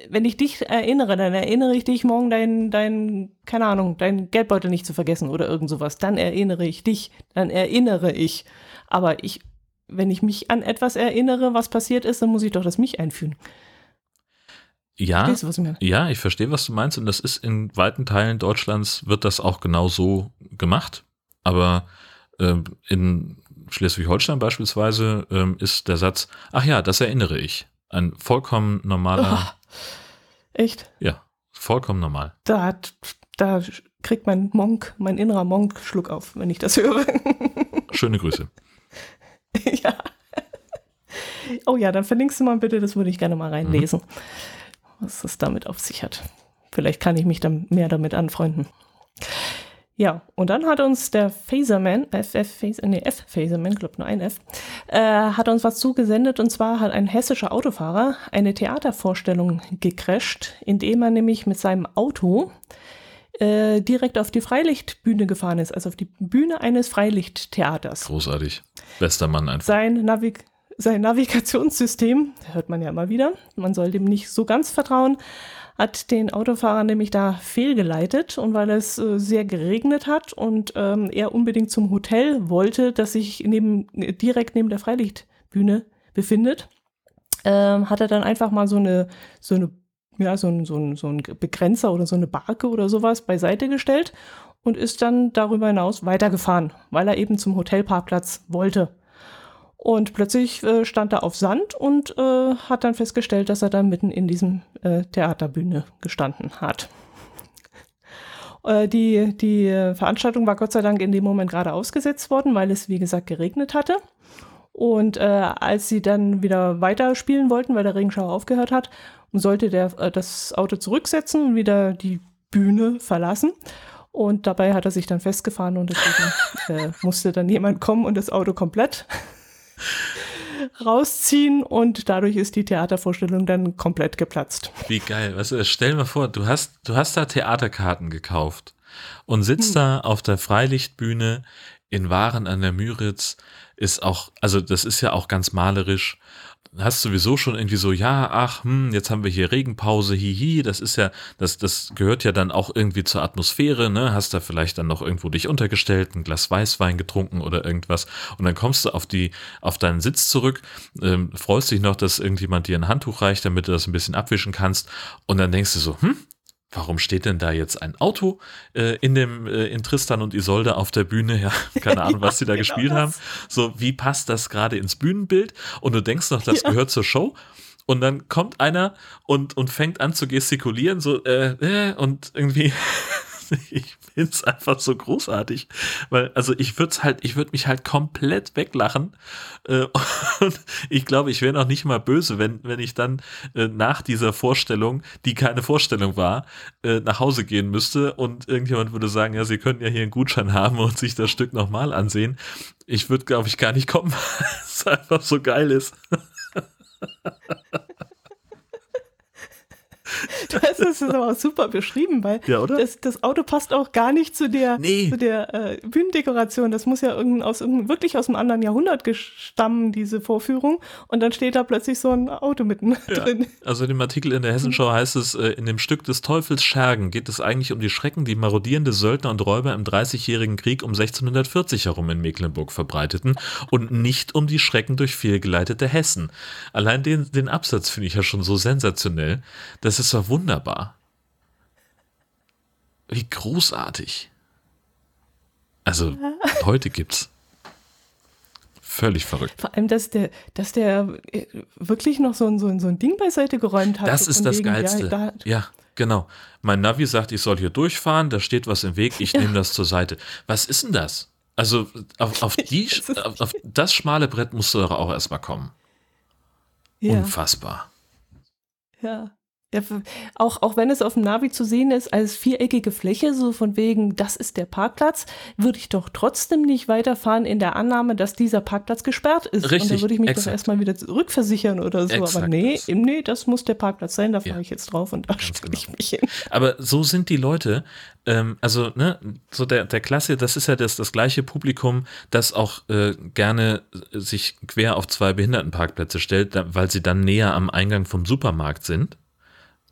wenn ich dich erinnere, dann erinnere ich dich morgen dein, dein, keine Ahnung, dein Geldbeutel nicht zu vergessen oder irgend sowas. Dann erinnere ich dich, dann erinnere ich. Aber ich, wenn ich mich an etwas erinnere, was passiert ist, dann muss ich doch das mich einführen. Ja, du, was ich ja, ich verstehe, was du meinst und das ist in weiten Teilen Deutschlands wird das auch genau so gemacht. Aber ähm, in Schleswig-Holstein beispielsweise ähm, ist der Satz, ach ja, das erinnere ich. Ein vollkommen normaler, Echt? ja, vollkommen normal. Da, hat, da kriegt mein Monk, mein innerer Monk Schluck auf, wenn ich das höre. Schöne Grüße. ja. Oh ja, dann verlinkst du mal bitte, das würde ich gerne mal reinlesen, was es damit auf sich hat. Vielleicht kann ich mich dann mehr damit anfreunden. Ja, und dann hat uns der Phaserman, FF, Phaser, nee, F Phaserman, glaube nur ein F, äh, hat uns was zugesendet und zwar hat ein hessischer Autofahrer eine Theatervorstellung gecrasht, indem er nämlich mit seinem Auto äh, direkt auf die Freilichtbühne gefahren ist, also auf die Bühne eines Freilichttheaters. Großartig. Bester Mann einfach. Sein, Navig sein Navigationssystem, hört man ja immer wieder, man soll dem nicht so ganz vertrauen, hat den Autofahrer nämlich da fehlgeleitet und weil es äh, sehr geregnet hat und ähm, er unbedingt zum Hotel wollte, das sich neben, direkt neben der Freilichtbühne befindet, ähm, hat er dann einfach mal so eine, so eine, ja, so ein, so ein, so ein Begrenzer oder so eine Barke oder sowas beiseite gestellt und ist dann darüber hinaus weitergefahren, weil er eben zum Hotelparkplatz wollte. Und plötzlich äh, stand er auf Sand und äh, hat dann festgestellt, dass er da mitten in diesem äh, Theaterbühne gestanden hat. Äh, die, die Veranstaltung war Gott sei Dank in dem Moment gerade ausgesetzt worden, weil es, wie gesagt, geregnet hatte. Und äh, als sie dann wieder weiterspielen wollten, weil der Regenschauer aufgehört hat, sollte der äh, das Auto zurücksetzen und wieder die Bühne verlassen. Und dabei hat er sich dann festgefahren und deswegen musste dann jemand kommen und das Auto komplett rausziehen und dadurch ist die Theatervorstellung dann komplett geplatzt. Wie geil. Weißt du, stell mal vor, du hast, du hast da Theaterkarten gekauft und sitzt Hm. da auf der Freilichtbühne in Waren an der Müritz. Ist auch, also das ist ja auch ganz malerisch. Hast sowieso schon irgendwie so, ja, ach, hm, jetzt haben wir hier Regenpause, hihi, das ist ja, das, das gehört ja dann auch irgendwie zur Atmosphäre, ne? Hast da vielleicht dann noch irgendwo dich untergestellt, ein Glas Weißwein getrunken oder irgendwas und dann kommst du auf die, auf deinen Sitz zurück, ähm, freust dich noch, dass irgendjemand dir ein Handtuch reicht, damit du das ein bisschen abwischen kannst und dann denkst du so, hm, Warum steht denn da jetzt ein Auto äh, in dem äh, in Tristan und Isolde auf der Bühne? Ja, keine Ahnung, was sie da genau gespielt das. haben. So, wie passt das gerade ins Bühnenbild? Und du denkst noch, das Ja. gehört zur Show. Und dann kommt einer und, und fängt an zu gestikulieren, so, äh, äh, und irgendwie, ich find's einfach so großartig. Weil, also ich würde halt, ich würde mich halt komplett weglachen. Äh, und ich glaube, ich wäre noch nicht mal böse, wenn, wenn ich dann äh, nach dieser Vorstellung, die keine Vorstellung war, äh, nach Hause gehen müsste und irgendjemand würde sagen, ja, Sie können ja hier einen Gutschein haben und sich das Stück nochmal ansehen. Ich würde, glaube ich, gar nicht kommen, weil es einfach so geil ist. Hast es aber auch super beschrieben, weil Ja, das, das Auto passt auch gar nicht zu der, Nee. zu der äh, Bühnendekoration. Das muss ja irgend, aus, irgendein- wirklich aus einem anderen Jahrhundert gestammen, diese Vorführung. Und dann steht da plötzlich so ein Auto mitten drin. Also in dem Artikel in der Hessenschau heißt es, äh, in dem Stück des Teufels Schergen geht es eigentlich um die Schrecken, die marodierende Söldner und Räuber im Dreißigjährigen Krieg um 1640 herum in Mecklenburg verbreiteten und nicht um die Schrecken durch fehlgeleitete Hessen. Allein den, den Absatz finde ich ja schon so sensationell. Das ist doch wunderbar. Wie großartig. Also heute gibt's. Völlig verrückt. Vor allem, dass der, dass der äh, wirklich noch so ein, so ein, so ein Ding beiseite geräumt hat. Das ist das wegen, Geilste. Ja, da, Ja. Genau. Mein Navi sagt, ich soll hier durchfahren, da steht was im Weg, ich nehme das zur Seite. Was ist denn das? Also auf, auf, die, auf, auf das schmale Brett musst du doch auch erstmal kommen. Ja. Unfassbar. Ja. Ja, auch, auch wenn es auf dem Navi zu sehen ist als viereckige Fläche, so von wegen, das ist der Parkplatz, würde ich doch trotzdem nicht weiterfahren in der Annahme, dass dieser Parkplatz gesperrt ist. Richtig, Und da würde ich mich exakt. doch erstmal wieder zurückversichern oder so. Exakt Aber nee, das. nee, das muss der Parkplatz sein, da fahre Ja. ich jetzt drauf und da Ganz stelle ich genau. mich hin. Aber so sind die Leute, ähm, also ne, so der, der Klasse, das ist ja das, das gleiche Publikum, das auch äh, gerne sich quer auf zwei Behindertenparkplätze stellt, weil sie dann näher am Eingang vom Supermarkt sind.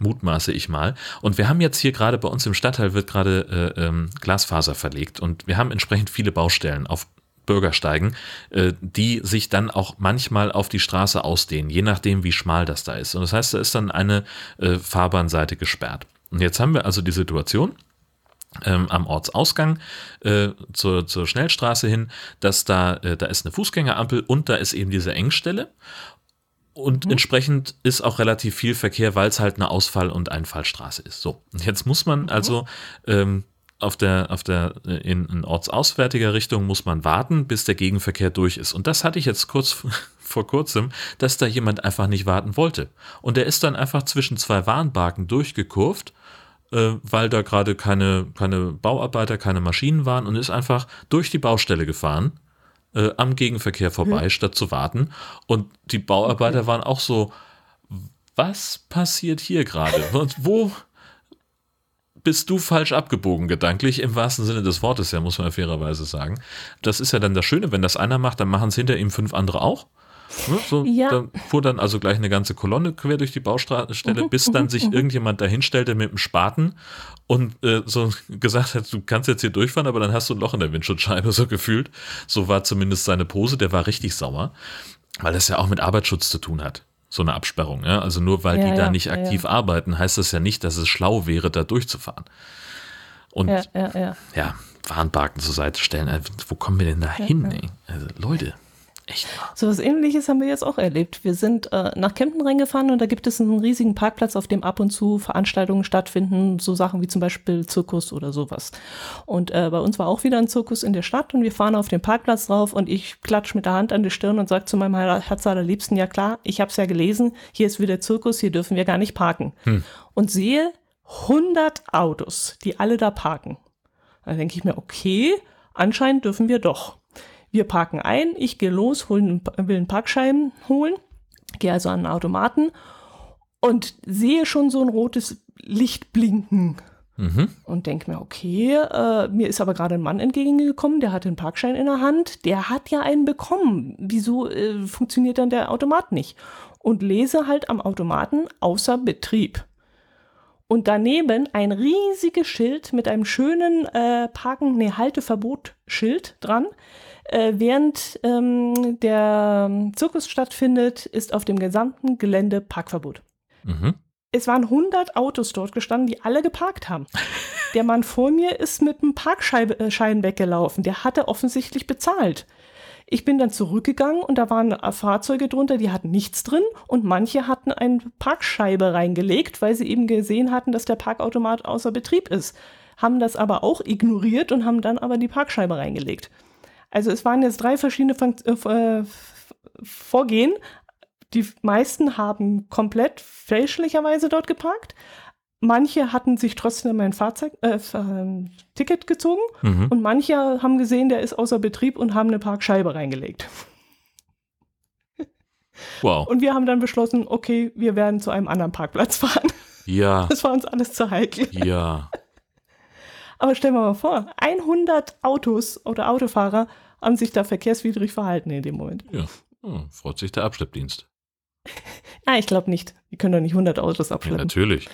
Mutmaße ich mal. Und wir haben jetzt hier gerade bei uns im Stadtteil wird gerade äh, ähm, Glasfaser verlegt und wir haben entsprechend viele Baustellen auf Bürgersteigen, äh, die sich dann auch manchmal auf die Straße ausdehnen, je nachdem, wie schmal das da ist. Und das heißt, da ist dann eine äh, Fahrbahnseite gesperrt. Und jetzt haben wir also die Situation, ähm, am Ortsausgang äh, zur, zur Schnellstraße hin, dass da, äh, da ist eine Fußgängerampel und da ist eben diese Engstelle. Und entsprechend ist auch relativ viel Verkehr, weil es halt eine Ausfall- und Einfallstraße ist. So, und jetzt muss man also ähm, auf der, auf der, äh, in, in ortsauswärtiger Richtung muss man warten, bis der Gegenverkehr durch ist. Und das hatte ich jetzt kurz vor kurzem, dass da jemand einfach nicht warten wollte. Und der ist dann einfach zwischen zwei Warnbarken durchgekurvt, äh, weil da gerade keine, keine Bauarbeiter, keine Maschinen waren und ist einfach durch die Baustelle gefahren, äh, am Gegenverkehr vorbei, statt zu warten. Und die Bauarbeiter waren auch so, was passiert hier gerade? Und wo bist du falsch abgebogen gedanklich, im wahrsten Sinne des Wortes, ja, muss man fairerweise sagen. Das ist ja dann das Schöne, wenn das einer macht, dann machen es hinter ihm fünf andere auch. Ne, So, Ja. Dann fuhr dann also gleich eine ganze Kolonne quer durch die Baustelle, bis dann sich irgendjemand dahinstellte mit dem Spaten und äh, so gesagt hat, du kannst jetzt hier durchfahren, aber dann hast du ein Loch in der Windschutzscheibe, so gefühlt. So war zumindest seine Pose, der war richtig sauer, weil das ja auch mit Arbeitsschutz zu tun hat. So eine Absperrung. Ja? Also nur weil Ja, die da ja, nicht ja, aktiv arbeiten, heißt das ja nicht, dass es schlau wäre, da durchzufahren. Und Ja, ja, ja. ja, Warnbarken zur Seite stellen. äh, Wo kommen wir denn da hin? Also, Leute, echt. So was ähnliches haben wir jetzt auch erlebt. Wir sind äh, nach Kempten reingefahren und da gibt es einen riesigen Parkplatz, auf dem ab und zu Veranstaltungen stattfinden, so Sachen wie zum Beispiel Zirkus oder sowas. Und äh, bei uns war auch wieder ein Zirkus in der Stadt und wir fahren auf den Parkplatz drauf und ich klatsch mit der Hand an die Stirn und sage zu meinem Herz allerliebsten, ja klar, ich habe es ja gelesen, hier ist wieder Zirkus, hier dürfen wir gar nicht parken. Und sehe 100 Autos, die alle da parken. Da denke ich mir, okay, anscheinend dürfen wir doch. Wir parken ein, ich gehe los, hol einen, will einen Parkschein holen, gehe also an den Automaten und sehe schon so ein rotes Licht blinken Mhm. und denke mir, okay, äh, mir ist aber gerade ein Mann entgegengekommen, der hat den Parkschein in der Hand, der hat ja einen bekommen. Wieso äh, funktioniert dann der Automat nicht? Und lese halt am Automaten außer Betrieb. Und daneben ein riesiges Schild mit einem schönen äh, Parken, nee, Halteverbot-Schild dran. Äh, während ähm, der Zirkus stattfindet, ist auf dem gesamten Gelände Parkverbot. Mhm. Es waren 100 Autos dort gestanden, die alle geparkt haben. Der Mann vor mir ist mit einem Parkschein weggelaufen. Der hatte offensichtlich bezahlt. Ich bin dann zurückgegangen und da waren äh, Fahrzeuge drunter, die hatten nichts drin und manche hatten eine Parkscheibe reingelegt, weil sie eben gesehen hatten, dass der Parkautomat außer Betrieb ist. Haben das aber auch ignoriert und haben dann aber die Parkscheibe reingelegt. Also es waren jetzt drei verschiedene Funkt äh, äh, Vorgehen. Die meisten haben komplett fälschlicherweise dort geparkt. Manche hatten sich trotzdem ein Fahrzeug, äh, äh, Ticket gezogen Mhm. und manche haben gesehen, der ist außer Betrieb und haben eine Parkscheibe reingelegt. Wow. Und wir haben dann beschlossen, okay, wir werden zu einem anderen Parkplatz fahren. Ja, Das war uns alles zu heikel. ja. Aber stell mal mal vor, 100 Autos oder Autofahrer haben sich da verkehrswidrig verhalten in dem Moment. ja. Oh, freut sich der Abschleppdienst. Ah, ich glaube nicht. Die können doch nicht 100 Autos Ja, abschleppen. natürlich.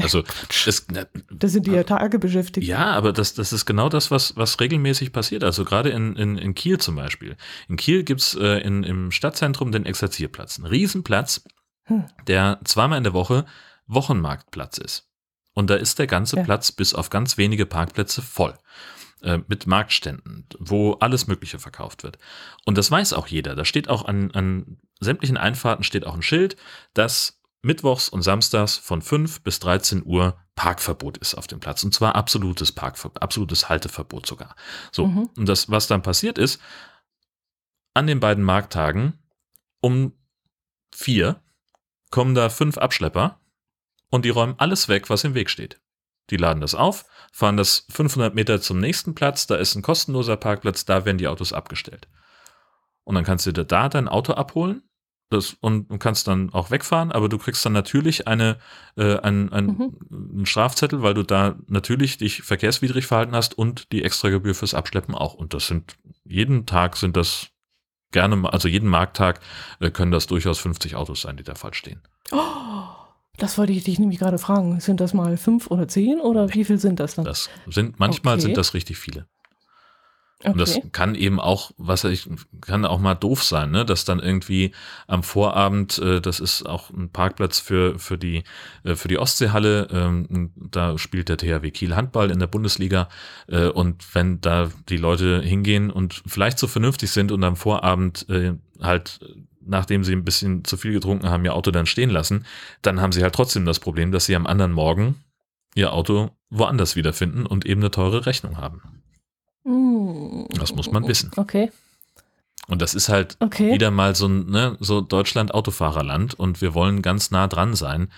Also, es, na, da sind die ja Tage beschäftigt. Ja, aber das, das ist genau das, was, was regelmäßig passiert. Also gerade in, in, in Kiel zum Beispiel. In Kiel gibt's äh, in, im Stadtzentrum den Exerzierplatz. Ein Riesenplatz, Hm. der zweimal in der Woche Wochenmarktplatz ist. Und da ist der ganze Ja. Platz bis auf ganz wenige Parkplätze voll. Äh, mit Marktständen, wo alles Mögliche verkauft wird. Und das weiß auch jeder. Da steht auch an, an sämtlichen Einfahrten steht auch ein Schild, dass mittwochs und samstags von 5 bis 13 Uhr Parkverbot ist auf dem Platz. Und zwar absolutes Parkverbot, absolutes Halteverbot sogar. So, mhm. und das, was dann passiert ist, an den beiden Markttagen um vier kommen da fünf Abschlepper und die räumen alles weg, was im Weg steht. Die laden das auf, fahren das 500 Meter zum nächsten Platz, da ist ein kostenloser Parkplatz, da werden die Autos abgestellt. Und dann kannst du dir da dein Auto abholen das, und, und kannst dann auch wegfahren, aber du kriegst dann natürlich eine, äh, ein, ein, mhm. einen Strafzettel, weil du da natürlich dich verkehrswidrig verhalten hast und die Extragebühr fürs Abschleppen auch. Und das sind, jeden Tag sind das gerne, also jeden Markttag äh, können das durchaus 50 Autos sein, die da falsch stehen. Oh, das wollte ich dich nämlich gerade fragen. Sind das mal fünf oder zehn oder wie viel sind das dann? Das sind, manchmal okay. sind das richtig viele. Okay. Und das kann eben auch, was ich, kann auch mal doof sein, ne? dass dann irgendwie am Vorabend, äh, das ist auch ein Parkplatz für, für die, äh, für die Ostseehalle, ähm, da spielt der THW Kiel Handball in der Bundesliga, äh, und wenn da die Leute hingehen und vielleicht so vernünftig sind und am Vorabend äh, halt nachdem sie ein bisschen zu viel getrunken haben, ihr Auto dann stehen lassen, dann haben sie halt trotzdem das Problem, dass sie am anderen Morgen ihr Auto woanders wiederfinden und eben eine teure Rechnung haben. Mm. Das muss man wissen. Okay. Und das ist halt okay. wieder mal so ne, so Deutschland Autofahrerland und wir wollen ganz nah dran sein.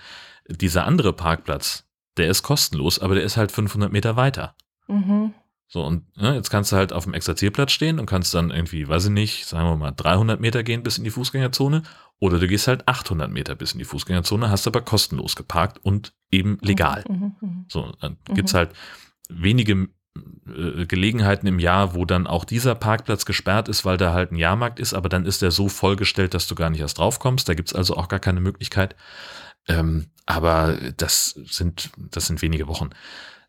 Dieser andere Parkplatz, der ist kostenlos, aber der ist halt 500 Meter weiter. Mhm. So, und ne, jetzt kannst du halt auf dem Exerzierplatz stehen und kannst dann irgendwie, weiß ich nicht, sagen wir mal 300 Meter gehen bis in die Fußgängerzone oder du gehst halt 800 Meter bis in die Fußgängerzone, hast aber kostenlos geparkt und eben legal. Mhm, mh, mh. So, dann gibt's mhm. halt wenige äh, Gelegenheiten im Jahr, wo dann auch dieser Parkplatz gesperrt ist, weil da halt ein Jahrmarkt ist, aber dann ist der so vollgestellt, dass du gar nicht erst draufkommst. Da gibt's also auch gar keine Möglichkeit. Ähm, aber das sind, das sind wenige Wochen.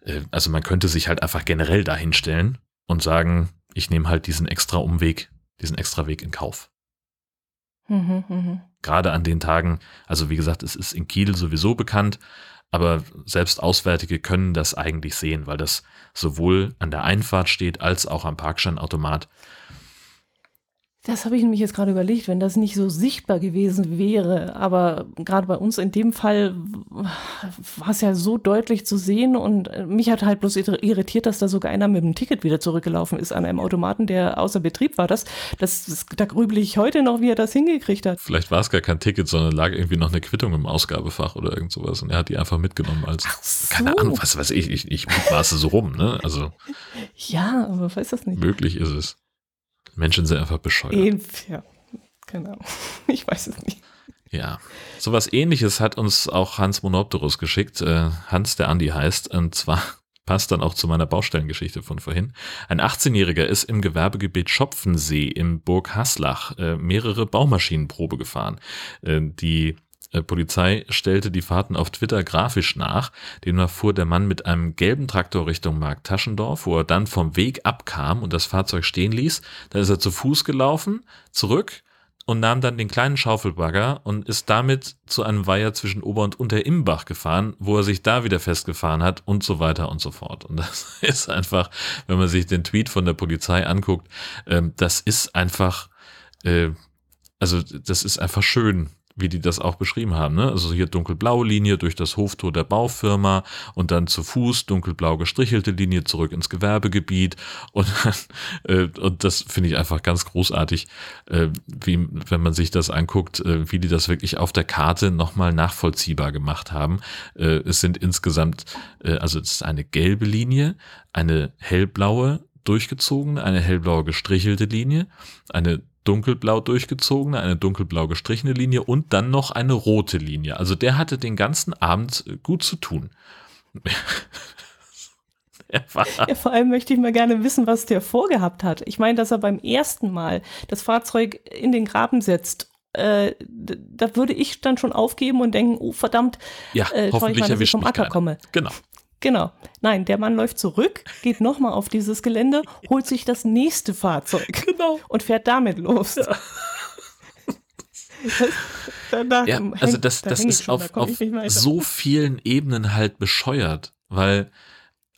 Äh, also man könnte sich halt einfach generell dahinstellen und sagen, ich nehme halt diesen extra Umweg, diesen extra Weg in Kauf. Mhm, mh. Gerade an den Tagen, also wie gesagt, es ist in Kiel sowieso bekannt, aber selbst Auswärtige können das eigentlich sehen, weil das sowohl an der Einfahrt steht als auch am Parkscheinautomat. Das habe ich nämlich jetzt gerade überlegt, wenn das nicht so sichtbar gewesen wäre. Aber gerade bei uns in dem Fall war es ja so deutlich zu sehen und mich hat halt bloß irritiert, dass da sogar einer mit dem Ticket wieder zurückgelaufen ist an einem Automaten, der außer Betrieb war. Das, das, das da grübel ich heute noch, wie er das hingekriegt hat. Vielleicht war es gar kein Ticket, sondern lag irgendwie noch eine Quittung im Ausgabefach oder irgend sowas und er hat die einfach mitgenommen als, so. keine Ahnung, was weiß ich, ich, ich es so rum, ne? Also. Ja, aber weiß das nicht. Möglich ist es. Menschen sind einfach bescheuert. Eben, ja, genau. Ich weiß es nicht. Ja, sowas ähnliches hat uns auch Hans Monopterus geschickt. Äh, Hans, der Andi heißt, und zwar passt dann auch zu meiner Baustellengeschichte von vorhin. Ein 18-Jähriger ist im Gewerbegebiet Schopfensee im Burg Haslach äh, mehrere Baumaschinenprobe gefahren. Äh, die Polizei stellte die Fahrten auf Twitter grafisch nach. Demnach fuhr der Mann mit einem gelben Traktor Richtung Markt Taschendorf, wo er dann vom Weg abkam und das Fahrzeug stehen ließ. Dann ist er zu Fuß gelaufen, zurück und nahm dann den kleinen Schaufelbagger und ist damit zu einem Weiher zwischen Ober- und Unterimbach gefahren, wo er sich da wieder festgefahren hat und so weiter und so fort. Und das ist einfach, wenn man sich den Tweet von der Polizei anguckt, ähm, das ist einfach, äh, also das ist einfach schön, wie die das auch beschrieben haben. Ne? Also hier dunkelblaue Linie durch das Hoftor der Baufirma und dann zu Fuß dunkelblau gestrichelte Linie zurück ins Gewerbegebiet und, äh, und das finde ich einfach ganz großartig, äh, wie wenn man sich das anguckt, äh, wie die das wirklich auf der Karte nochmal nachvollziehbar gemacht haben. Äh, es sind insgesamt, äh, also es ist eine gelbe Linie, eine hellblaue durchgezogene, eine hellblaue gestrichelte Linie, eine dunkelblau durchgezogene, eine dunkelblau gestrichene Linie und dann noch eine rote Linie. Also der hatte den ganzen Abend gut zu tun. ja, vor allem möchte ich mal gerne wissen, was der vorgehabt hat. Ich meine, dass er beim ersten Mal das Fahrzeug in den Graben setzt äh, da würde ich dann schon aufgeben und denken, oh verdammt, ja, äh, hoffentlich ich mal, dass ich vom Acker komme. Genau. Genau. Nein, der Mann läuft zurück, geht nochmal auf dieses Gelände, holt sich das nächste Fahrzeug genau. und fährt damit los. Ja. Das, ja, also das, da das ist schon, auf, auf so vielen Ebenen halt bescheuert, weil,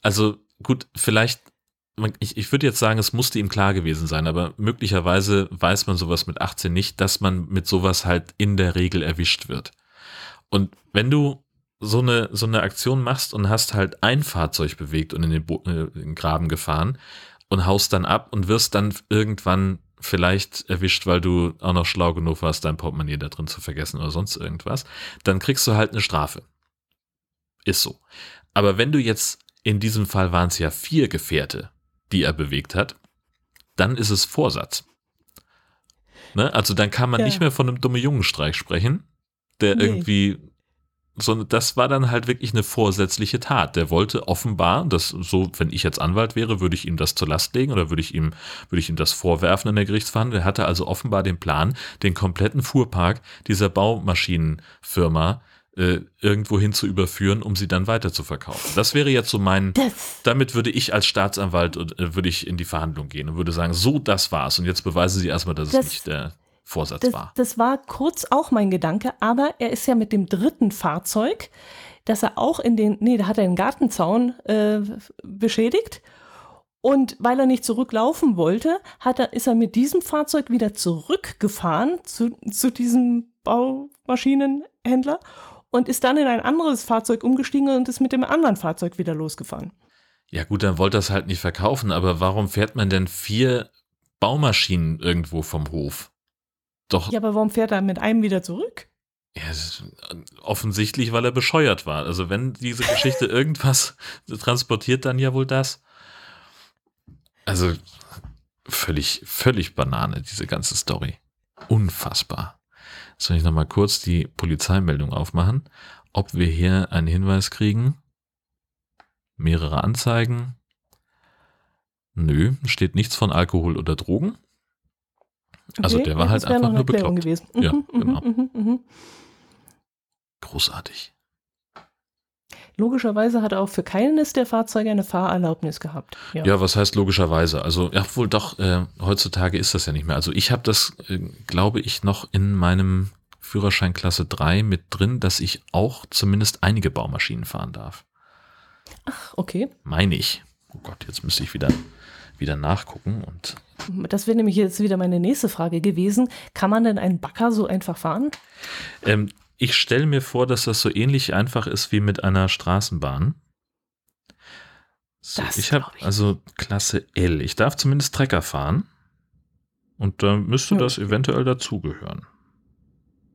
also gut, vielleicht, ich, ich würde jetzt sagen, es musste ihm klar gewesen sein, aber möglicherweise weiß man sowas mit 18 nicht, dass man mit sowas halt in der Regel erwischt wird. Und wenn du so eine, so eine Aktion machst und hast halt ein Fahrzeug bewegt und in den, Bo äh, in den Graben gefahren und haust dann ab und wirst dann irgendwann vielleicht erwischt, weil du auch noch schlau genug warst, dein Portemonnaie da drin zu vergessen oder sonst irgendwas, dann kriegst du halt eine Strafe. Ist so. Aber wenn du jetzt, in diesem Fall waren es ja vier Gefährte, die er bewegt hat, dann ist es Vorsatz. Ne? Also dann kann man ja. nicht mehr von einem dumme Jungenstreich sprechen, der nee. irgendwie sondern das war dann halt wirklich eine vorsätzliche Tat. Der wollte offenbar, das so, wenn ich jetzt Anwalt wäre, würde ich ihm das zur Last legen oder würde ich ihm, würde ich ihm das vorwerfen in der Gerichtsverhandlung. Er hatte also offenbar den Plan, den kompletten Fuhrpark dieser Baumaschinenfirma äh, irgendwo hin zu überführen, um sie dann weiter zu verkaufen. Das wäre jetzt so mein, das. damit würde ich als Staatsanwalt, äh, würde ich in die Verhandlung gehen und würde sagen, so, das war's. Und jetzt beweisen Sie erstmal, dass das, es nicht der Vorsatz das, war. Das war kurz auch mein Gedanke, aber er ist ja mit dem dritten Fahrzeug, dass er auch in den, nee, da hat er den Gartenzaun äh, beschädigt. Und weil er nicht zurücklaufen wollte, hat er, ist er mit diesem Fahrzeug wieder zurückgefahren zu, zu diesem Baumaschinenhändler und ist dann in ein anderes Fahrzeug umgestiegen und ist mit dem anderen Fahrzeug wieder losgefahren. Ja gut, dann wollte er es halt nicht verkaufen, aber warum fährt man denn vier Baumaschinen irgendwo vom Hof? Doch. Ja, aber warum fährt er mit einem wieder zurück? Ja, offensichtlich, weil er bescheuert war. Also wenn diese Geschichte irgendwas transportiert, dann ja wohl das. Also völlig, völlig Banane, diese ganze Story. Unfassbar. Soll ich nochmal kurz die Polizeimeldung aufmachen, ob wir hier einen Hinweis kriegen? Mehrere Anzeigen? Nö, steht nichts von Alkohol oder Drogen. Also der war halt einfach nur bekloppt. Gewesen. Ja, mhm, mhm, genau. Mhm, Großartig. Logischerweise hat er auch für keines der Fahrzeuge eine Fahrerlaubnis gehabt. Ja, ja was heißt logischerweise? Also, ja, wohl doch, äh, heutzutage ist das ja nicht mehr. Also ich habe das, äh, glaube ich, noch in meinem Führerschein Klasse 3 mit drin, dass ich auch zumindest einige Baumaschinen fahren darf. Ach, okay. Meine ich. Oh Gott, jetzt müsste ich wieder, wieder nachgucken und das wäre nämlich jetzt wieder meine nächste Frage gewesen. Kann man denn einen Bagger so einfach fahren? Ähm, ich stelle mir vor, dass das so ähnlich einfach ist wie mit einer Straßenbahn. So, ich habe also Klasse L. Ich darf zumindest Trecker fahren. Und da müsste ja. das eventuell dazugehören.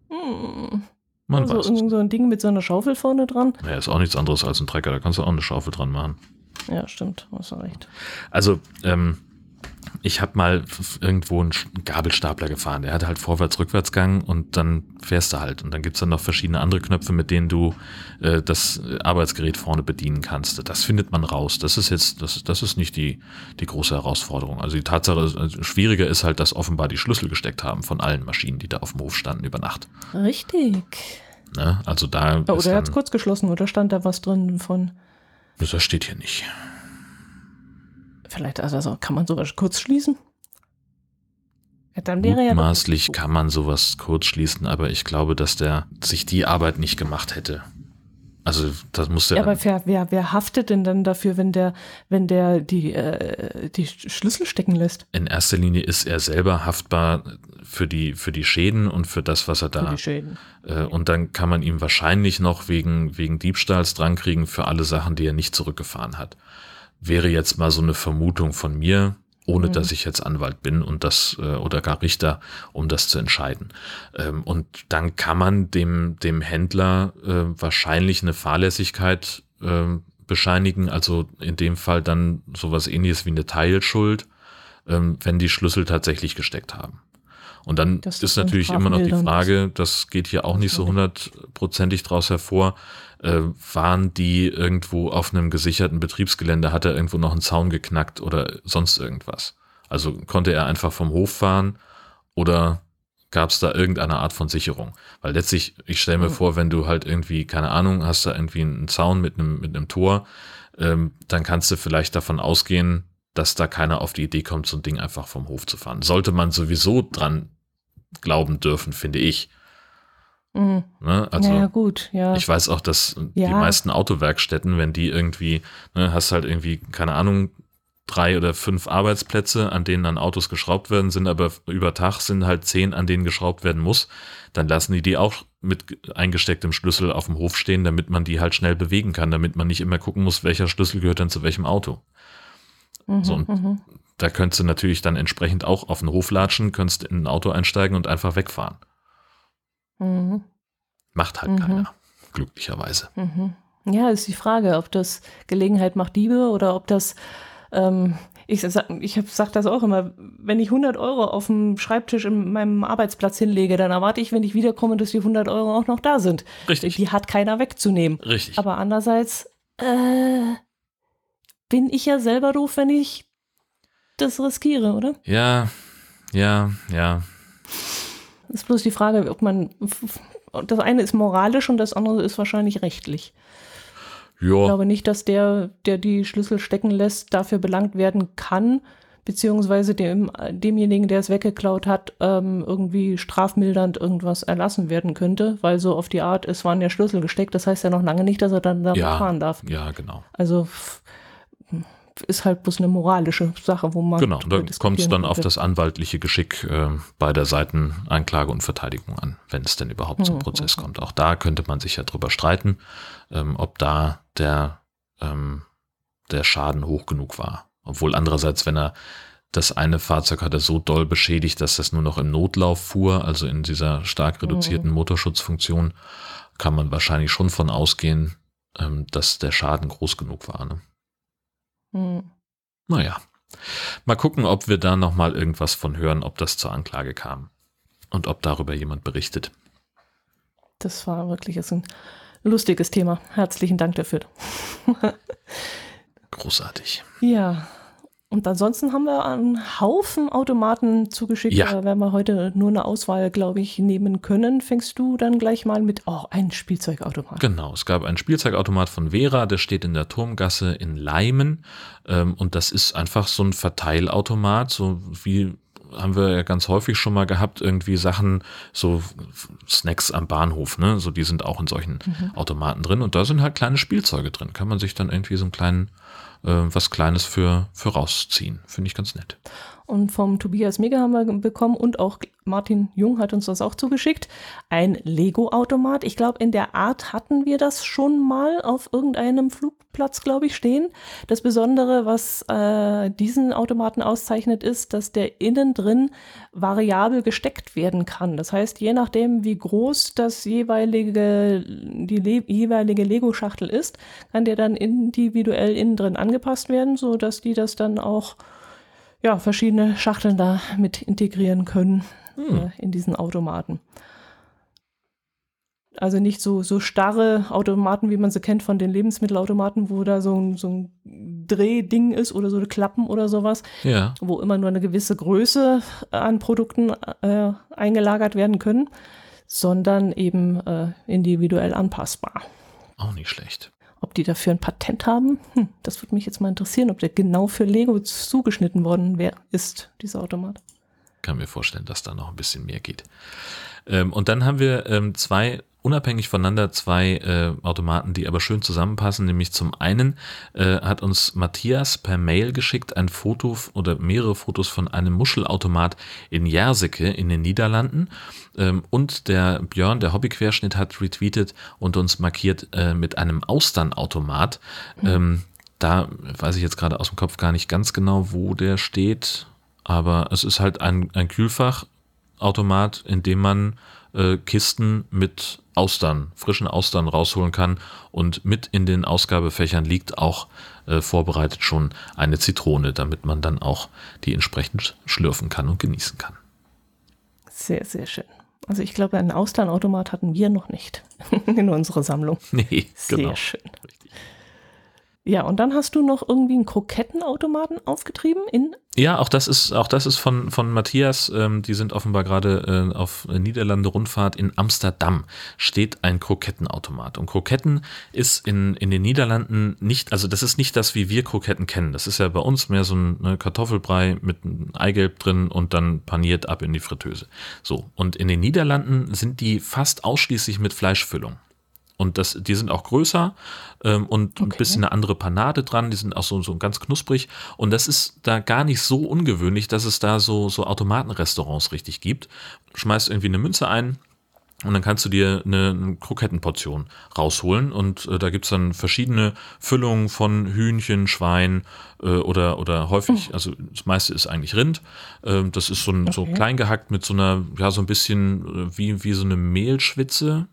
Hm. Man also weiß so ein Ding mit so einer Schaufel vorne dran. Ja, ist auch nichts anderes als ein Trecker. Da kannst du auch eine Schaufel dran machen. Ja, stimmt. Hast du recht. Also, ähm, ich habe mal irgendwo einen Gabelstapler gefahren. Der hat halt Vorwärts-Rückwärtsgang und dann fährst du halt. Und dann gibt's dann noch verschiedene andere Knöpfe, mit denen du äh, das Arbeitsgerät vorne bedienen kannst. Das findet man raus. Das ist jetzt, das, das ist nicht die, die große Herausforderung. Also die Tatsache, also schwieriger ist halt, dass offenbar die Schlüssel gesteckt haben von allen Maschinen, die da auf dem Hof standen über Nacht. Richtig. Ne? Also da. Ja, oder er hat's kurz geschlossen oder stand da was drin von. Das steht hier nicht. Vielleicht, also kann man sowas kurz schließen? Ja, dann wäre ja kann man sowas kurz schließen, aber ich glaube, dass der sich die Arbeit nicht gemacht hätte. Also das muss ja. Ja, aber wer, wer, wer haftet denn dann dafür, wenn der, wenn der die, äh, die Schlüssel stecken lässt? In erster Linie ist er selber haftbar für die, für die Schäden und für das, was er da. Für die Schäden. Äh, und dann kann man ihm wahrscheinlich noch wegen, wegen Diebstahls drankriegen für alle Sachen, die er nicht zurückgefahren hat wäre jetzt mal so eine Vermutung von mir, ohne mhm. dass ich jetzt Anwalt bin und das äh, oder gar Richter, um das zu entscheiden. Ähm, und dann kann man dem dem Händler äh, wahrscheinlich eine Fahrlässigkeit äh, bescheinigen, also in dem Fall dann sowas ähnliches wie eine Teilschuld, ähm, wenn die Schlüssel tatsächlich gesteckt haben. Und dann das ist natürlich immer noch die Frage, das geht hier auch nicht so hundertprozentig draus hervor, äh, waren die irgendwo auf einem gesicherten Betriebsgelände, hat er irgendwo noch einen Zaun geknackt oder sonst irgendwas. Also konnte er einfach vom Hof fahren oder gab es da irgendeine Art von Sicherung? Weil letztlich, ich stelle mir mhm. vor, wenn du halt irgendwie, keine Ahnung, hast da irgendwie einen Zaun mit einem, mit einem Tor, ähm, dann kannst du vielleicht davon ausgehen, dass da keiner auf die Idee kommt, so ein Ding einfach vom Hof zu fahren. Sollte man sowieso dran glauben dürfen, finde ich. Mhm. Ne? Also, ja, gut, ja. Ich weiß auch, dass ja. die meisten Autowerkstätten, wenn die irgendwie, ne, hast halt irgendwie, keine Ahnung, drei oder fünf Arbeitsplätze, an denen dann Autos geschraubt werden, sind aber über Tag sind halt zehn, an denen geschraubt werden muss, dann lassen die die auch mit eingestecktem Schlüssel auf dem Hof stehen, damit man die halt schnell bewegen kann, damit man nicht immer gucken muss, welcher Schlüssel gehört dann zu welchem Auto. Mhm, so, und mhm. da könntest du natürlich dann entsprechend auch auf den Hof latschen, könntest in ein Auto einsteigen und einfach wegfahren. Mhm. Macht halt mhm. keiner, glücklicherweise. Mhm. Ja, ist die Frage, ob das Gelegenheit macht Diebe oder ob das, ähm, ich, sag, ich sag das auch immer, wenn ich 100 Euro auf dem Schreibtisch in meinem Arbeitsplatz hinlege, dann erwarte ich, wenn ich wiederkomme, dass die 100 Euro auch noch da sind. Richtig. Die hat keiner wegzunehmen. Richtig. Aber andererseits äh, bin ich ja selber doof, wenn ich das riskiere, oder? Ja, ja, ja. Ist bloß die Frage, ob man das eine ist moralisch und das andere ist wahrscheinlich rechtlich. Ja. Ich glaube nicht, dass der, der die Schlüssel stecken lässt, dafür belangt werden kann, beziehungsweise dem, demjenigen, der es weggeklaut hat, ähm, irgendwie strafmildernd irgendwas erlassen werden könnte, weil so auf die Art, es waren ja Schlüssel gesteckt, das heißt ja noch lange nicht, dass er dann da ja, fahren darf. Ja, genau. Also ist halt bloß eine moralische Sache, wo man. Genau, da kommt es dann auf das anwaltliche Geschick äh, bei der Seiteneinklage und Verteidigung an, wenn es denn überhaupt zum hm, Prozess hm, hm. kommt. Auch da könnte man sich ja drüber streiten, ähm, ob da der, ähm, der Schaden hoch genug war. Obwohl andererseits, wenn er das eine Fahrzeug hat er so doll beschädigt, dass das nur noch im Notlauf fuhr, also in dieser stark reduzierten Motorschutzfunktion, kann man wahrscheinlich schon von ausgehen, ähm, dass der Schaden groß genug war. Ne? Hm. Naja, mal gucken, ob wir da nochmal irgendwas von hören, ob das zur Anklage kam und ob darüber jemand berichtet. Das war wirklich ein lustiges Thema. Herzlichen Dank dafür. Großartig. Ja, und ansonsten haben wir einen Haufen Automaten zugeschickt. Ja. Da werden wir heute nur eine Auswahl, glaube ich, nehmen können. Fängst du dann gleich mal mit, oh, ein Spielzeugautomat. Genau, es gab einen Spielzeugautomat von Vera, der steht in der Turmgasse in Leimen. Ähm, und das ist einfach so ein Verteilautomat, so wie haben wir ja ganz häufig schon mal gehabt, irgendwie Sachen, so Snacks am Bahnhof, ne? So, die sind auch in solchen mhm. Automaten drin und da sind halt kleine Spielzeuge drin. Kann man sich dann irgendwie so einen kleinen was Kleines für, für rausziehen. Finde ich ganz nett. Und vom Tobias Mega haben wir bekommen und auch Martin Jung hat uns das auch zugeschickt. Ein Lego-Automat. Ich glaube, in der Art hatten wir das schon mal auf irgendeinem Flugplatz, glaube ich, stehen. Das Besondere, was äh, diesen Automaten auszeichnet, ist, dass der innen drin variabel gesteckt werden kann. Das heißt, je nachdem, wie groß das jeweilige, die Le jeweilige Lego-Schachtel ist, kann der dann individuell innen drin angepasst werden, sodass die das dann auch ja, verschiedene Schachteln da mit integrieren können hm. äh, in diesen Automaten. Also nicht so, so starre Automaten, wie man sie kennt von den Lebensmittelautomaten, wo da so ein, so ein Drehding ist oder so eine Klappen oder sowas, ja. wo immer nur eine gewisse Größe an Produkten äh, eingelagert werden können, sondern eben äh, individuell anpassbar. Auch nicht schlecht. Ob die dafür ein Patent haben, hm, das würde mich jetzt mal interessieren, ob der genau für Lego zugeschnitten worden wär, ist, dieser Automat. Kann mir vorstellen, dass da noch ein bisschen mehr geht. Ähm, und dann haben wir ähm, zwei unabhängig voneinander zwei äh, Automaten, die aber schön zusammenpassen. Nämlich zum einen äh, hat uns Matthias per Mail geschickt ein Foto oder mehrere Fotos von einem Muschelautomat in Jerseke in den Niederlanden. Ähm, und der Björn, der Hobbyquerschnitt, hat retweetet und uns markiert äh, mit einem Austernautomat. Mhm. Ähm, da weiß ich jetzt gerade aus dem Kopf gar nicht ganz genau, wo der steht. Aber es ist halt ein, ein Kühlfachautomat, in dem man äh, Kisten mit Austern, frischen Austern rausholen kann. Und mit in den Ausgabefächern liegt auch äh, vorbereitet schon eine Zitrone, damit man dann auch die entsprechend schlürfen kann und genießen kann. Sehr, sehr schön. Also ich glaube, einen Austernautomat hatten wir noch nicht in unserer Sammlung. Nee, sehr genau. schön. Ja, und dann hast du noch irgendwie einen Krokettenautomaten aufgetrieben in. Ja, auch das ist, auch das ist von, von Matthias. Ähm, die sind offenbar gerade äh, auf Niederlande-Rundfahrt in Amsterdam. Steht ein Krokettenautomat. Und Kroketten ist in, in den Niederlanden nicht, also das ist nicht das, wie wir Kroketten kennen. Das ist ja bei uns mehr so ein ne, Kartoffelbrei mit einem Eigelb drin und dann paniert ab in die Fritteuse. So. Und in den Niederlanden sind die fast ausschließlich mit Fleischfüllung. Und das, die sind auch größer ähm, und Okay. ein bisschen eine andere Panade dran. Die sind auch so, so ganz knusprig. Und das ist da gar nicht so ungewöhnlich, dass es da so, so Automatenrestaurants richtig gibt. Schmeißt irgendwie eine Münze ein, und dann kannst du dir eine, eine Krokettenportion rausholen und äh, da gibt's dann verschiedene Füllungen von Hühnchen, Schwein äh, oder, oder häufig, also das meiste ist eigentlich Rind. Ähm, das ist so, ein, so Okay. klein gehackt mit so einer, ja, so ein bisschen äh, wie, wie so eine Mehlschwitze.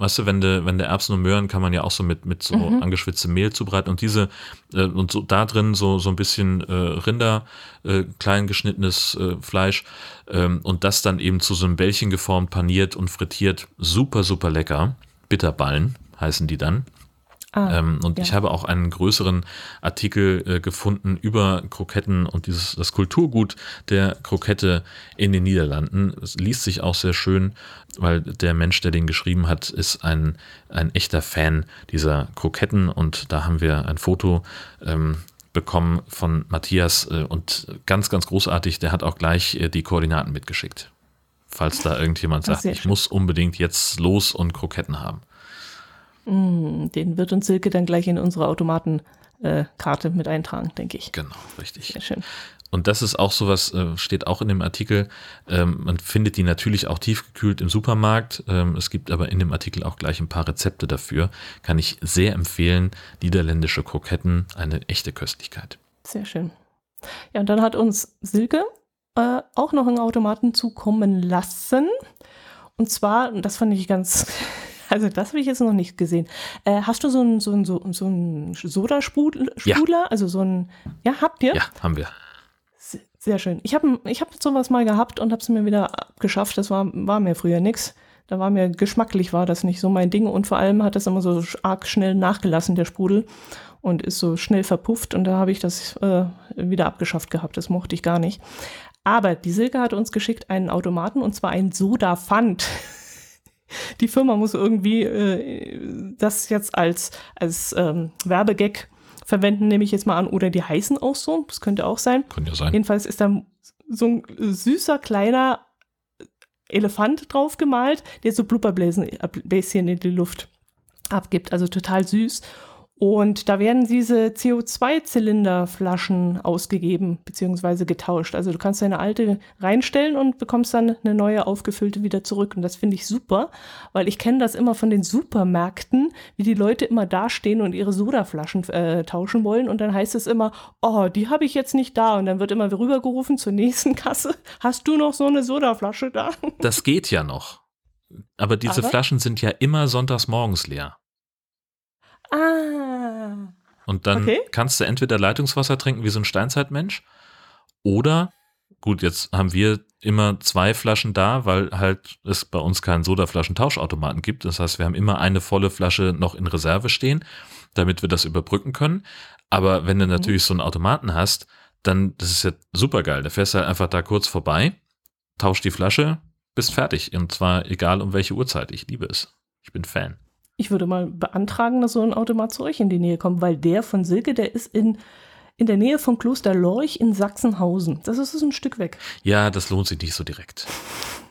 Weißt du, wenn du, wenn der Erbsen und Möhren kann man ja auch so mit, mit so angeschwitztem Mehl zubereiten und diese, äh, und so da drin so, so ein bisschen äh, Rinder, äh, klein geschnittenes äh, Fleisch ähm, und das dann eben zu so einem Bällchen geformt, paniert und frittiert. Super, super lecker. Bitterballen heißen die dann. Ah, Ähm, und ja. ich habe auch einen größeren Artikel äh, gefunden über Kroketten und dieses das Kulturgut der Krokette in den Niederlanden. Es liest sich auch sehr schön, weil der Mensch, der den geschrieben hat, ist ein, ein echter Fan dieser Kroketten und da haben wir ein Foto ähm, bekommen von Matthias äh, und ganz, ganz großartig, der hat auch gleich äh, die Koordinaten mitgeschickt. Falls da irgendjemand sagt, ich muss unbedingt jetzt los und Kroketten haben. Mm, Den wird uns Silke dann gleich in unsere Automatenkarte äh, mit eintragen, denke ich. Genau, richtig. Sehr schön. Und das ist auch sowas, äh, steht auch in dem Artikel. Ähm, man findet die natürlich auch tiefgekühlt im Supermarkt. Ähm, es gibt aber in dem Artikel auch gleich ein paar Rezepte dafür. Kann ich sehr empfehlen. Niederländische Kroketten, eine echte Köstlichkeit. Sehr schön. Ja, und dann hat uns Silke äh, auch noch einen Automaten zukommen lassen. Und zwar, und das fand ich ganz, also das habe ich jetzt noch nicht gesehen. Äh, hast du so einen so einen- so, so einen Sodasprudler? Ja. Also so ein, ja, habt ihr? Ja, haben wir. Se- Sehr schön. Ich habe ich hab sowas mal gehabt und habe es mir wieder abgeschafft. Das war, war mir früher nix. Da war mir geschmacklich war das nicht so mein Ding und vor allem hat das immer so arg schnell nachgelassen, der Sprudel und ist so schnell verpufft und da habe ich das äh, wieder abgeschafft gehabt. Das mochte ich gar nicht. Aber die Silke hat uns geschickt einen Automaten und zwar einen Soda Pfand. Die Firma muss irgendwie äh, das jetzt als, als ähm, Werbegag verwenden, nehme ich jetzt mal an. Oder die heißen auch so. Das könnte auch sein. Könnte ja sein. Jedenfalls ist da so ein süßer kleiner Elefant drauf gemalt, der so Blubberbläschen Bläschen in die Luft abgibt. Also total süß. Und da werden diese CO2-Zylinderflaschen ausgegeben bzw. getauscht. Also du kannst deine alte reinstellen und bekommst dann eine neue aufgefüllte wieder zurück. Und das finde ich super, weil ich kenne das immer von den Supermärkten, wie die Leute immer dastehen und ihre Sodaflaschen äh, tauschen wollen. Und dann heißt es immer, oh, die habe ich jetzt nicht da. Und dann wird immer rübergerufen zur nächsten Kasse. Hast du noch so eine Sodaflasche da? Das geht ja noch. Aber diese Aber? Flaschen sind ja immer sonntags morgens leer. Ah. Und dann Okay. kannst du entweder Leitungswasser trinken wie so ein Steinzeitmensch oder, gut, jetzt haben wir immer zwei Flaschen da, weil halt es bei uns keinen Sodaflaschentauschautomaten gibt. Das heißt, wir haben immer eine volle Flasche noch in Reserve stehen, damit wir das überbrücken können. Aber wenn du natürlich so einen Automaten hast, dann, das ist ja super geil. Da fährst du halt einfach da kurz vorbei, tausch die Flasche, bist fertig. Und zwar egal um welche Uhrzeit. Ich liebe es. Ich bin Fan. Ich würde mal beantragen, dass so ein Automat zu euch in die Nähe kommt, weil der von Silke, der ist in, in der Nähe von Kloster Lorch in Sachsenhausen. Das ist ein Stück weg. Ja, das lohnt sich nicht so direkt.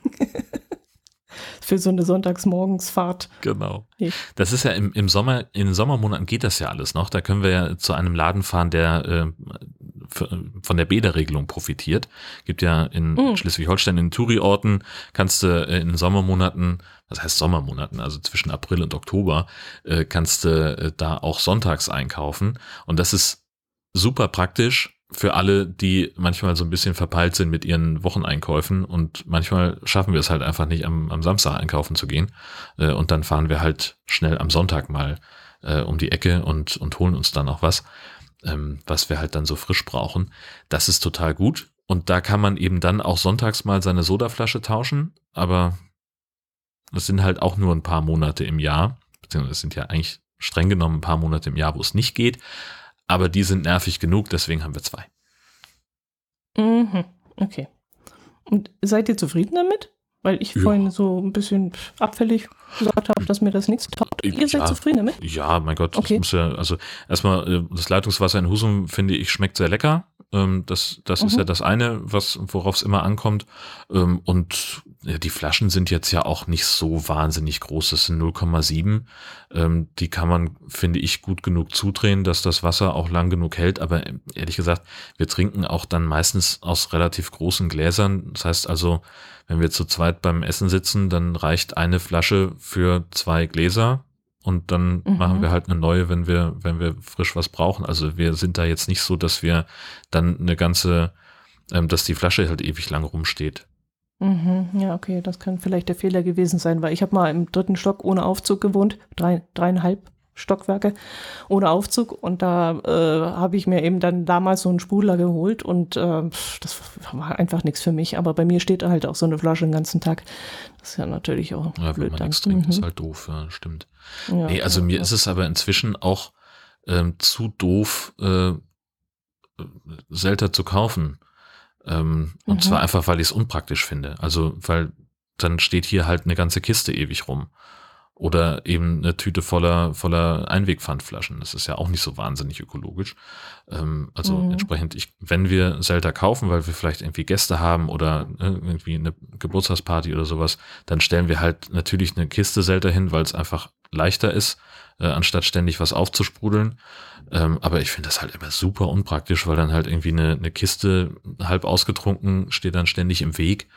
Für so eine Sonntagsmorgensfahrt. Genau. Das ist ja im, im Sommer, in den Sommermonaten geht das ja alles noch. Da können wir ja zu einem Laden fahren, der äh, von der Bäderregelung profitiert. Gibt ja in Mm. Schleswig-Holstein in Touri-Orten kannst du äh, in den Sommermonaten, was heißt Sommermonaten, also zwischen April und Oktober, äh, kannst du äh, da auch sonntags einkaufen. Und das ist super praktisch für alle, die manchmal so ein bisschen verpeilt sind mit ihren Wocheneinkäufen und manchmal schaffen wir es halt einfach nicht, am, am Samstag einkaufen zu gehen. Äh, und dann fahren wir halt schnell am Sonntag mal äh, um die Ecke und, und holen uns dann auch was, ähm, was wir halt dann so frisch brauchen. Das ist total gut. Und da kann man eben dann auch sonntags mal seine Sodaflasche tauschen, aber es sind halt auch nur ein paar Monate im Jahr, beziehungsweise es sind ja eigentlich streng genommen ein paar Monate im Jahr, wo es nicht geht. Aber die sind nervig genug, deswegen haben wir zwei. Mhm. Okay. Und seid ihr zufrieden damit? Weil ich Ja. vorhin so ein bisschen abfällig gesagt habe, dass mir das nichts taugt. Ihr seid Ja. zufrieden damit? Ja, mein Gott, Okay. das muss ja, also erstmal, äh, das Leitungswasser in Husum, finde ich, schmeckt sehr lecker. Ähm, Das, das ist Mhm. ja das eine, was, worauf es immer ankommt. Ähm, Und die Flaschen sind jetzt ja auch nicht so wahnsinnig groß. Das sind 0,7. Ähm, die kann man, finde ich, gut genug zudrehen, dass das Wasser auch lang genug hält. Aber ehrlich gesagt, wir trinken auch dann meistens aus relativ großen Gläsern. Das heißt also, wenn wir zu zweit beim Essen sitzen, dann reicht eine Flasche für zwei Gläser. Und dann mhm. machen wir halt eine neue, wenn wir, wenn wir frisch was brauchen. Also wir sind da jetzt nicht so, dass wir dann eine ganze, ähm, dass die Flasche halt ewig lang rumsteht. Mhm, ja, okay, das kann vielleicht der Fehler gewesen sein, weil ich habe mal im dritten Stock ohne Aufzug gewohnt, drei, dreieinhalb Stockwerke ohne Aufzug und da äh, habe ich mir eben dann damals so einen Sprudler geholt und äh, das war einfach nichts für mich, aber bei mir steht halt auch so eine Flasche den ganzen Tag. Das ist ja natürlich auch ja, blöd. Wenn man nichts trinkt, mhm. ist halt doof, ja, stimmt. Ja, nee, also ja, mir ist es aber inzwischen auch ähm, zu doof, äh, Selter zu kaufen. Ähm, und mhm. zwar einfach, weil ich es unpraktisch finde. Also, weil dann steht hier halt eine ganze Kiste ewig rum. Oder eben eine Tüte voller, voller Einwegpfandflaschen. Das ist ja auch nicht so wahnsinnig ökologisch. Ähm, also mhm. entsprechend, ich, wenn wir Selter kaufen, weil wir vielleicht irgendwie Gäste haben oder ne, irgendwie eine Geburtstagsparty oder sowas, dann stellen wir halt natürlich eine Kiste Selter hin, weil es einfach leichter ist, äh, anstatt ständig was aufzusprudeln. Ähm, aber ich finde das halt immer super unpraktisch, weil dann halt irgendwie eine, eine Kiste halb ausgetrunken steht dann ständig im Weg.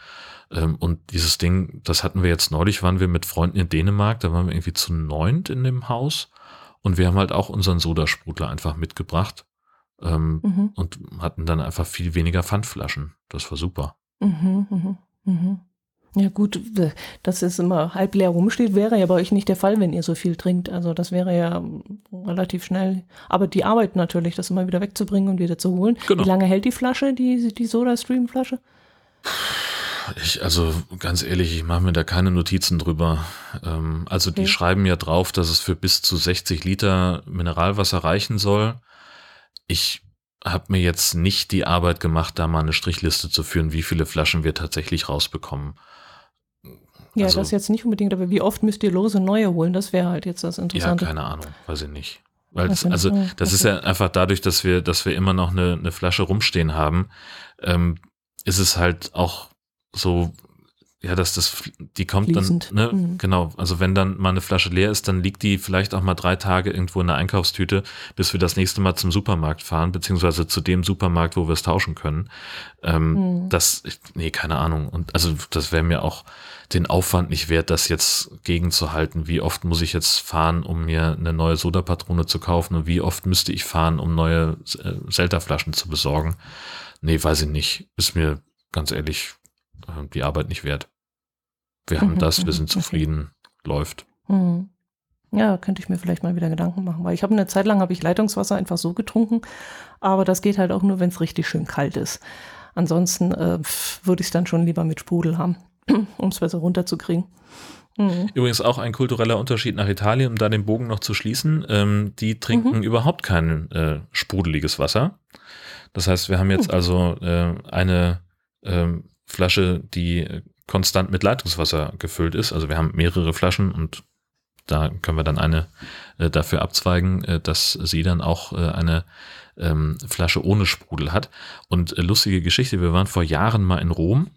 Ähm, und dieses Ding, das hatten wir jetzt neulich, waren wir mit Freunden in Dänemark, da waren wir irgendwie zu neunt in dem Haus und wir haben halt auch unseren Sodasprudler einfach mitgebracht ähm, mhm. und hatten dann einfach viel weniger Pfandflaschen. Das war super. Mhm, mhm, mhm. Ja gut, dass es immer halb leer rumsteht, wäre ja bei euch nicht der Fall, wenn ihr so viel trinkt. Also das wäre ja relativ schnell. Aber die Arbeit natürlich, das immer wieder wegzubringen und wieder zu holen. Genau. Wie lange hält die Flasche, die, die Soda-Stream-Flasche? Ich, also ganz ehrlich, ich mache mir da keine Notizen drüber. Ähm, also die schreiben ja drauf, dass es für bis zu 60 Liter Mineralwasser reichen soll. Ich habe mir jetzt nicht die Arbeit gemacht, da mal eine Strichliste zu führen, wie viele Flaschen wir tatsächlich rausbekommen. Ja, also, das jetzt nicht unbedingt, aber wie oft müsst ihr lose neue holen? Das wäre halt jetzt das Interessante. Ja, keine Ahnung, weiß ich nicht. Weil das, also das ist ja einfach dadurch, dass wir, dass wir immer noch eine, eine Flasche rumstehen haben, ähm, ist es halt auch so, ja, dass das, die kommt Fließend. dann, ne, mhm. genau, also wenn dann mal eine Flasche leer ist, dann liegt die vielleicht auch mal drei Tage irgendwo in der Einkaufstüte, bis wir das nächste Mal zum Supermarkt fahren, beziehungsweise zu dem Supermarkt, wo wir es tauschen können. Ähm, mhm. Das, nee, keine Ahnung. Und also das wäre mir auch den Aufwand nicht wert, das jetzt gegenzuhalten. Wie oft muss ich jetzt fahren, um mir eine neue Sodapatrone zu kaufen und wie oft müsste ich fahren, um neue äh, Selterflaschen zu besorgen? Nee, weiß ich nicht. Ist mir ganz ehrlich äh, die Arbeit nicht wert. Wir haben mhm, das, wir sind okay. zufrieden, läuft. Mhm. Ja, könnte ich mir vielleicht mal wieder Gedanken machen, weil ich habe eine Zeit lang habe ich Leitungswasser einfach so getrunken, aber das geht halt auch nur, wenn es richtig schön kalt ist. Ansonsten äh, würde ich es dann schon lieber mit Sprudel haben, um es besser runterzukriegen. Mhm. Übrigens auch ein kultureller Unterschied nach Italien, um da den Bogen noch zu schließen. Ähm, die trinken mhm. überhaupt kein äh, sprudeliges Wasser. Das heißt, wir haben jetzt mhm. also äh, eine ähm, Flasche, die konstant mit Leitungswasser gefüllt ist. Also wir haben mehrere Flaschen und da können wir dann eine äh, dafür abzweigen, äh, dass sie dann auch äh, eine ähm, Flasche ohne Sprudel hat. Und äh, lustige Geschichte, wir waren vor Jahren mal in Rom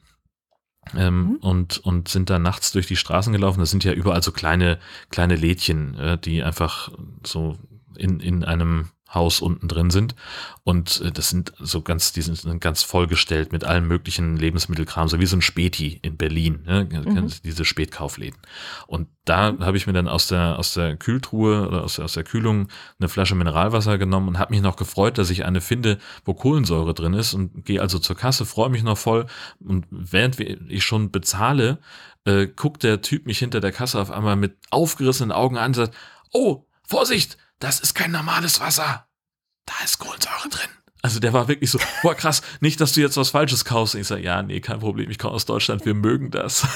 ähm, mhm. und, und sind da nachts durch die Straßen gelaufen. Das sind ja überall so kleine, kleine Lädchen, äh, die einfach so in, in einem Haus unten drin sind. Und äh, das sind so ganz, die sind ganz vollgestellt mit allem möglichen Lebensmittelkram, so wie so ein Späti in Berlin, ne? Mhm. diese Spätkaufläden. Und da habe ich mir dann aus der, aus der Kühltruhe oder aus der, aus der Kühlung eine Flasche Mineralwasser genommen und habe mich noch gefreut, dass ich eine finde, wo Kohlensäure drin ist und gehe also zur Kasse, freue mich noch voll. Und während ich schon bezahle, äh, guckt der Typ mich hinter der Kasse auf einmal mit aufgerissenen Augen an und sagt, oh, Vorsicht, das ist kein normales Wasser. Da ist Kohlensäure drin. Also der war wirklich so, boah krass, nicht, dass du jetzt was Falsches kaufst. Und ich sage, ja, nee, kein Problem, ich komme aus Deutschland, wir mögen das.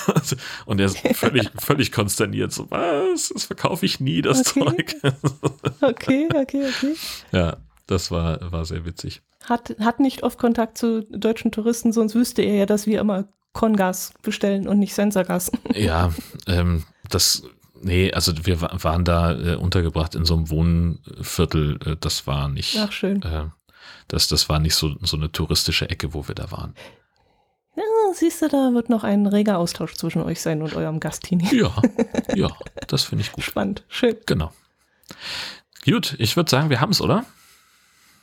Und er ist völlig, völlig konsterniert, so, was, das verkaufe ich nie, das okay. Zeug. okay, okay, okay. Ja, das war, war sehr witzig. Hat, hat nicht oft Kontakt zu deutschen Touristen, sonst wüsste er ja, dass wir immer Kongas bestellen und nicht Sensorgas. Ja, ähm, das Nee, also wir waren da äh, untergebracht in so einem Wohnviertel. Äh, das war nicht. Ach, schön. Äh, das, das war nicht so, so eine touristische Ecke, wo wir da waren. Ja, siehst du, da wird noch ein reger Austausch zwischen euch sein und eurem Gastini. Ja, ja, das finde ich gut. Spannend, schön. Genau. Gut, ich würde sagen, wir haben es, oder?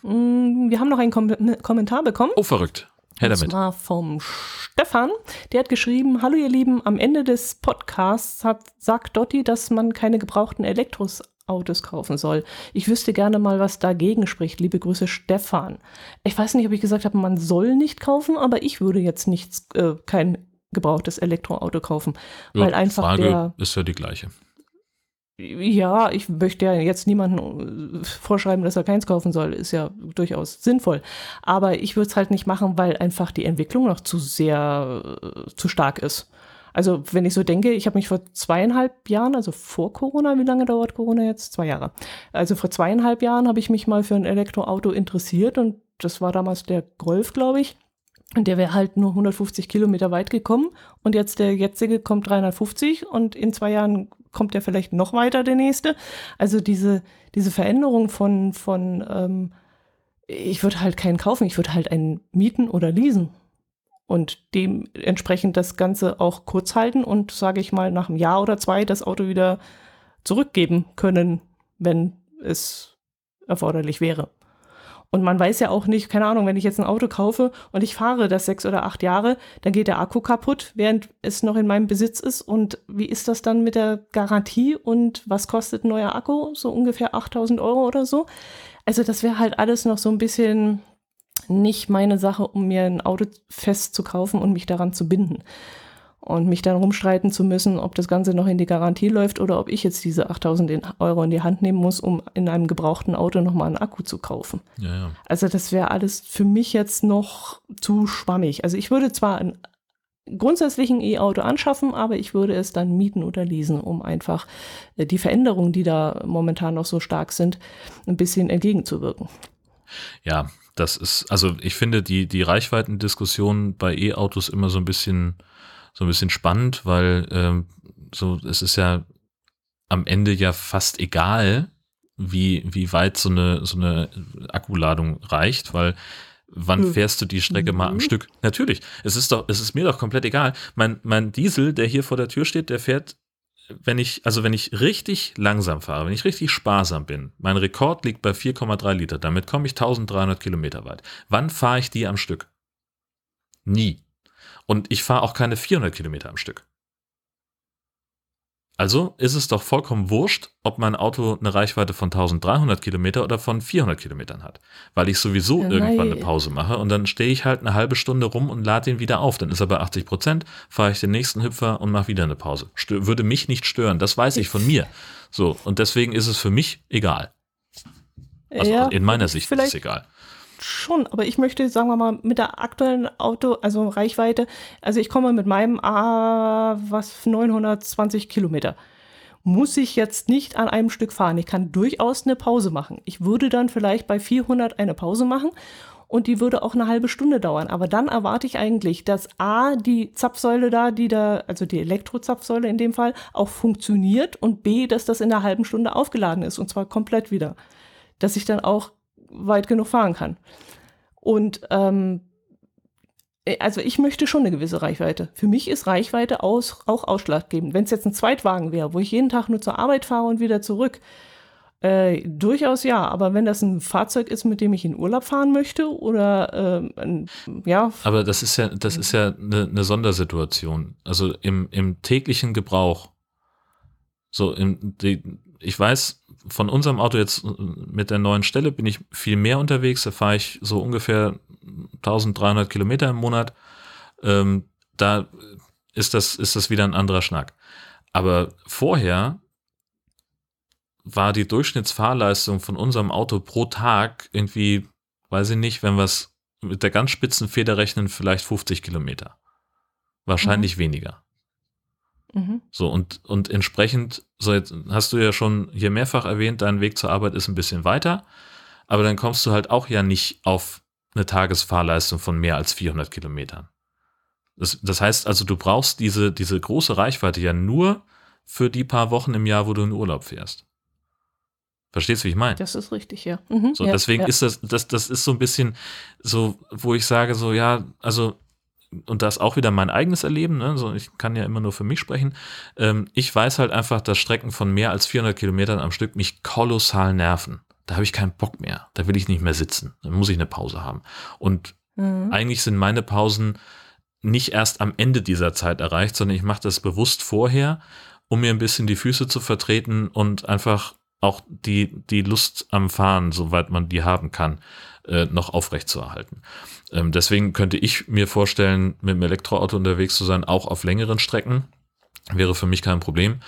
Mm, Wir haben noch einen Kom Kommentar bekommen. Oh, verrückt. Her Und damit. zwar vom Stefan. Der hat geschrieben, hallo ihr Lieben, am Ende des Podcasts hat, sagt Dotti, dass man keine gebrauchten Elektroautos kaufen soll. Ich wüsste gerne mal, was dagegen spricht. Liebe Grüße, Stefan. Ich weiß nicht, ob ich gesagt habe, man soll nicht kaufen, aber ich würde jetzt nichts, äh, kein gebrauchtes Elektroauto kaufen, Ja, weil einfach Frage der ist ja die gleiche. Ja, ich möchte ja jetzt niemanden äh, vorschreiben, dass er keins kaufen soll. Ist ja durchaus sinnvoll. Aber ich würde es halt nicht machen, weil einfach die Entwicklung noch zu sehr, äh, zu stark ist. Also wenn ich so denke, ich habe mich vor zweieinhalb Jahren, also vor Corona, wie lange dauert Corona jetzt? Zwei Jahre. Also vor zweieinhalb Jahren habe ich mich mal für ein Elektroauto interessiert und das war damals der Golf, glaube ich. Und der wäre halt nur 150 Kilometer weit gekommen. Und jetzt der jetzige kommt 350 und in zwei Jahren kommt der vielleicht noch weiter, der nächste. Also diese, diese Veränderung von, von ähm, ich würde halt keinen kaufen, ich würde halt einen mieten oder leasen. Und dementsprechend das Ganze auch kurz halten und, sage ich mal, nach einem Jahr oder zwei das Auto wieder zurückgeben können, wenn es erforderlich wäre. Und man weiß ja auch nicht, keine Ahnung, wenn ich jetzt ein Auto kaufe und ich fahre das sechs oder acht Jahre, dann geht der Akku kaputt, während es noch in meinem Besitz ist. Und wie ist das dann mit der Garantie und was kostet ein neuer Akku? So ungefähr 8000 Euro oder so. Also das wäre halt alles noch so ein bisschen nicht meine Sache, um mir ein Auto fest zu kaufen und mich daran zu binden. Und mich dann rumstreiten zu müssen, ob das Ganze noch in die Garantie läuft oder ob ich jetzt diese 8000 in- Euro in die Hand nehmen muss, um in einem gebrauchten Auto nochmal einen Akku zu kaufen. Ja, ja. Also das wäre alles für mich jetzt noch zu schwammig. Also ich würde zwar ein grundsätzlichen E-Auto anschaffen, aber ich würde es dann mieten oder leasen, um einfach äh, die Veränderungen, die da momentan noch so stark sind, ein bisschen entgegenzuwirken. Ja, das ist, also ich finde die, die Reichweitendiskussion bei E-Autos immer so ein bisschen, so ein bisschen spannend, weil ähm, so, es ist ja am Ende ja fast egal, wie, wie weit so eine, so eine Akkuladung reicht, weil wann Hm. fährst du die Strecke mal am Mhm. Stück? Natürlich, es ist doch, es ist mir doch komplett egal. Mein, mein Diesel, der hier vor der Tür steht, der fährt, wenn ich, also wenn ich richtig langsam fahre, wenn ich richtig sparsam bin, mein Rekord liegt bei 4,3 Liter, damit komme ich 1300 Kilometer weit. Wann fahre ich die am Stück? Nie. Und ich fahre auch keine 400 Kilometer am Stück. Also ist es doch vollkommen wurscht, ob mein Auto eine Reichweite von 1300 Kilometer oder von 400 Kilometern hat. Weil ich sowieso Ja, irgendwann eine Pause mache und dann stehe ich halt eine halbe Stunde rum und lade ihn wieder auf. Dann ist er bei 80 Prozent, fahre ich den nächsten Hüpfer und mache wieder eine Pause. Stö würde mich nicht stören, das weiß ich von mir. So, und deswegen ist es für mich egal. Also Ja, in meiner Sicht ist es egal. Schon, aber ich möchte, sagen wir mal, mit der aktuellen Auto, also Reichweite, also ich komme mit meinem A, was, 920 Kilometer. Muss ich jetzt nicht an einem Stück fahren. Ich kann durchaus eine Pause machen. Ich würde dann vielleicht bei 400 eine Pause machen und die würde auch eine halbe Stunde dauern. Aber dann erwarte ich eigentlich, dass A, die Zapfsäule da, die da, also die Elektrozapfsäule in dem Fall, auch funktioniert und B, dass das in einer halben Stunde aufgeladen ist und zwar komplett wieder. Dass ich dann auch weit genug fahren kann. Und ähm, äh, also ich möchte schon eine gewisse Reichweite. Für mich ist Reichweite aus, auch ausschlaggebend. Wenn es jetzt ein Zweitwagen wäre, wo ich jeden Tag nur zur Arbeit fahre und wieder zurück, äh, durchaus ja. Aber wenn das ein Fahrzeug ist, mit dem ich in Urlaub fahren möchte oder ähm, ein, ja, Aber das ist ja, das ist ja eine, eine Sondersituation. Also im, im täglichen Gebrauch. So, im, die, ich weiß, von unserem Auto jetzt äh, mit der neuen Stelle bin ich viel mehr unterwegs. Da fahre ich so ungefähr 1300 Kilometer im Monat. Ähm, da ist das, ist das wieder ein anderer Schnack. Aber vorher war die Durchschnittsfahrleistung von unserem Auto pro Tag irgendwie, weiß ich nicht, wenn wir es mit der ganz spitzen Feder rechnen, vielleicht 50 Kilometer. Wahrscheinlich weniger. Mhm. So, und, und entsprechend, so jetzt hast du ja schon hier mehrfach erwähnt, dein Weg zur Arbeit ist ein bisschen weiter, aber dann kommst du halt auch ja nicht auf eine Tagesfahrleistung von mehr als 400 Kilometern. Das, das heißt also, du brauchst diese, diese große Reichweite ja nur für die paar Wochen im Jahr, wo du in Urlaub fährst. Verstehst du, wie ich meine? das ist richtig, ja. Mhm, So, ja, deswegen ja. ist das, das, das ist so ein bisschen so, wo ich sage, so, ja, also und das auch wieder mein eigenes Erleben, ne? so, ich kann ja immer nur für mich sprechen, ähm, ich weiß halt einfach, dass Strecken von mehr als 400 Kilometern am Stück mich kolossal nerven. Da habe ich keinen Bock mehr. Da will ich nicht mehr sitzen. Dann muss ich eine Pause haben. Und mhm. eigentlich sind meine Pausen nicht erst am Ende dieser Zeit erreicht, sondern ich mache das bewusst vorher, um mir ein bisschen die Füße zu vertreten und einfach auch die, die Lust am Fahren, soweit man die haben kann, äh, noch aufrechtzuerhalten. Ähm, deswegen könnte ich mir vorstellen, mit dem Elektroauto unterwegs zu sein, auch auf längeren Strecken. Wäre für mich kein Problem.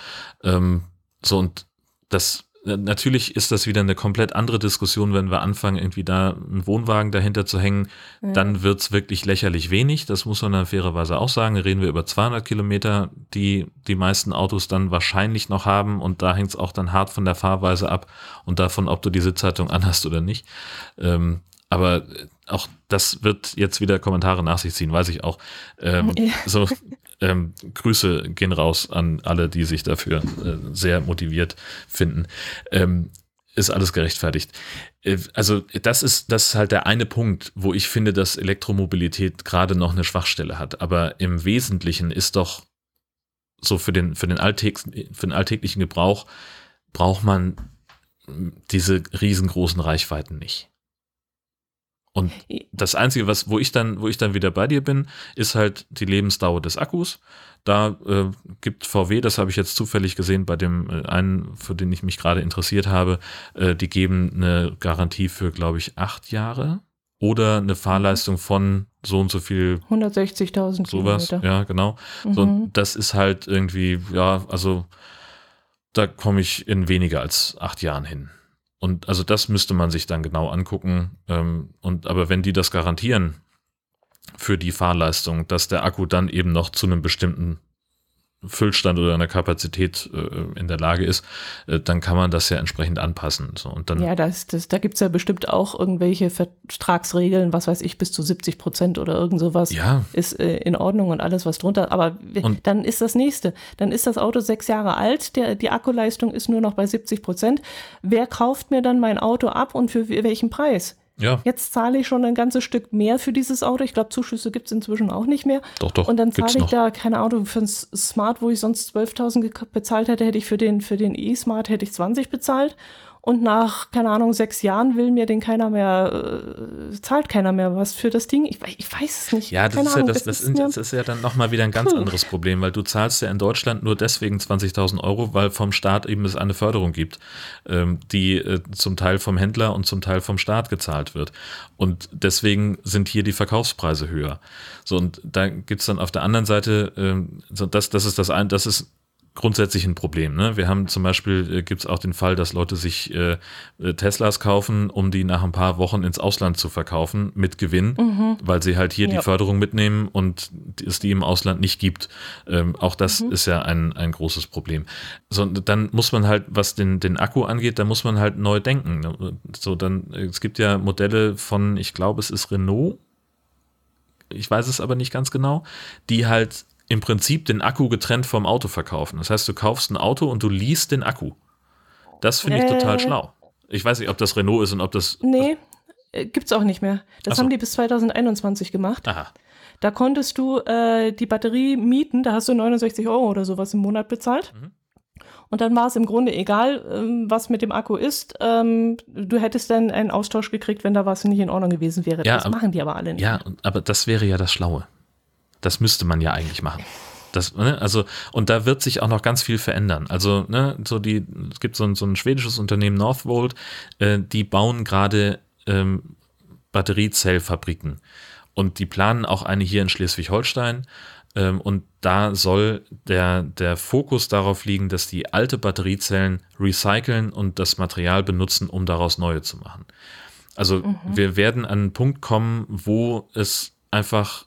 Ähm, so, und das Natürlich ist das wieder eine komplett andere Diskussion, wenn wir anfangen, irgendwie da einen Wohnwagen dahinter zu hängen. Mhm. Dann wird's wirklich lächerlich wenig. Das muss man dann fairerweise auch sagen. Reden wir über 200 Kilometer, die die meisten Autos dann wahrscheinlich noch haben. Und da hängt's auch dann hart von der Fahrweise ab und davon, ob du die Sitzhaltung anhast oder nicht. Ähm, aber auch das wird jetzt wieder Kommentare nach sich ziehen, weiß ich auch. Ähm, ja. So, ähm, Grüße gehen raus an alle, die sich dafür äh, sehr motiviert finden. Ähm, ist alles gerechtfertigt. Äh, also das ist, das ist halt der eine Punkt, wo ich finde, dass Elektromobilität gerade noch eine Schwachstelle hat. Aber im Wesentlichen ist doch so für den, für den, Alltäg, für den alltäglichen Gebrauch braucht man diese riesengroßen Reichweiten nicht. Und das Einzige, was, wo ich dann, wo ich dann wieder bei dir bin, ist halt die Lebensdauer des Akkus. Da äh, gibt VW, das habe ich jetzt zufällig gesehen bei dem äh, einen, für den ich mich gerade interessiert habe, äh, die geben eine Garantie für, glaube ich, acht Jahre oder eine Fahrleistung von so und so viel 160.000 sowas. Kilometer. Ja, genau. Mhm. So, das ist halt irgendwie, ja, also da komme ich in weniger als acht Jahren hin. Und also das müsste man sich dann genau angucken. Ähm, und aber wenn die das garantieren für die Fahrleistung, dass der Akku dann eben noch zu einem bestimmten Füllstand oder einer Kapazität äh, in der Lage ist, äh, dann kann man das ja entsprechend anpassen. So, und dann ja, das, das, da gibt's ja bestimmt auch irgendwelche Vertragsregeln, was weiß ich, bis zu 70 Prozent oder irgend sowas ja. ist äh, in Ordnung und alles, was drunter. Aber und dann ist das nächste. Dann ist das Auto sechs Jahre alt, der, die Akkuleistung ist nur noch bei 70 Prozent. Wer kauft mir dann mein Auto ab und für welchen Preis? Ja. Jetzt zahle ich schon ein ganzes Stück mehr für dieses Auto. Ich glaube, Zuschüsse gibt es inzwischen auch nicht mehr. Doch, doch. Und dann zahle ich noch. da, keine Ahnung, für ein Smart, wo ich sonst 12.000 bezahlt hätte, hätte ich für den, für den E-Smart hätte ich 20 bezahlt und nach, keine Ahnung, sechs Jahren will mir den keiner mehr, äh, zahlt keiner mehr was für das Ding. Ich, ich weiß es nicht. Ja, das, ist, Ahnung, ja, das, das, ist, das ist ja dann nochmal wieder ein ganz puh. anderes Problem, weil du zahlst ja in Deutschland nur deswegen 20.000 Euro, weil vom Staat eben es eine Förderung gibt, ähm, die äh, zum Teil vom Händler und zum Teil vom Staat gezahlt wird. Und deswegen sind hier die Verkaufspreise höher. So, und da gibt's dann auf der anderen Seite, ähm, so das, das ist das ein, das ist grundsätzlich ein Problem. Ne? Wir haben zum Beispiel, äh, gibt es auch den Fall, dass Leute sich äh, äh, Teslas kaufen, um die nach ein paar Wochen ins Ausland zu verkaufen mit Gewinn, mhm. weil sie halt hier ja. die Förderung mitnehmen und es die im Ausland nicht gibt. Ähm, auch das mhm. ist ja ein, ein großes Problem. So, dann muss man halt, was den, den Akku angeht, da muss man halt neu denken. Ne? So, dann, es gibt ja Modelle von, ich glaube, es ist Renault, ich weiß es aber nicht ganz genau, die halt im Prinzip den Akku getrennt vom Auto verkaufen. Das heißt, du kaufst ein Auto und du liest den Akku. Das finde ich äh, total schlau. Ich weiß nicht, ob das Renault ist und ob das. Nee, äh, gibt's auch nicht mehr. Das so. haben die bis 2021 gemacht. Aha. Da konntest du äh, die Batterie mieten, da hast du 69 Euro oder sowas im Monat bezahlt. Mhm. Und dann war es im Grunde egal, ähm, was mit dem Akku ist. Ähm, du hättest dann einen Austausch gekriegt, wenn da was nicht in Ordnung gewesen wäre. Ja, das aber, machen die aber alle nicht. Ja, aber das wäre ja das Schlaue. Das müsste man ja eigentlich machen. Das, ne, also, und da wird sich auch noch ganz viel verändern. Also, ne, so die, es gibt so ein, so ein schwedisches Unternehmen Northvolt, äh, die bauen gerade ähm, Batteriezellfabriken. Und die planen auch eine hier in Schleswig-Holstein. Ähm, und da soll der, der Fokus darauf liegen, dass die alte Batteriezellen recyceln und das Material benutzen, um daraus neue zu machen. Also, mhm. wir werden an einen Punkt kommen, wo es einfach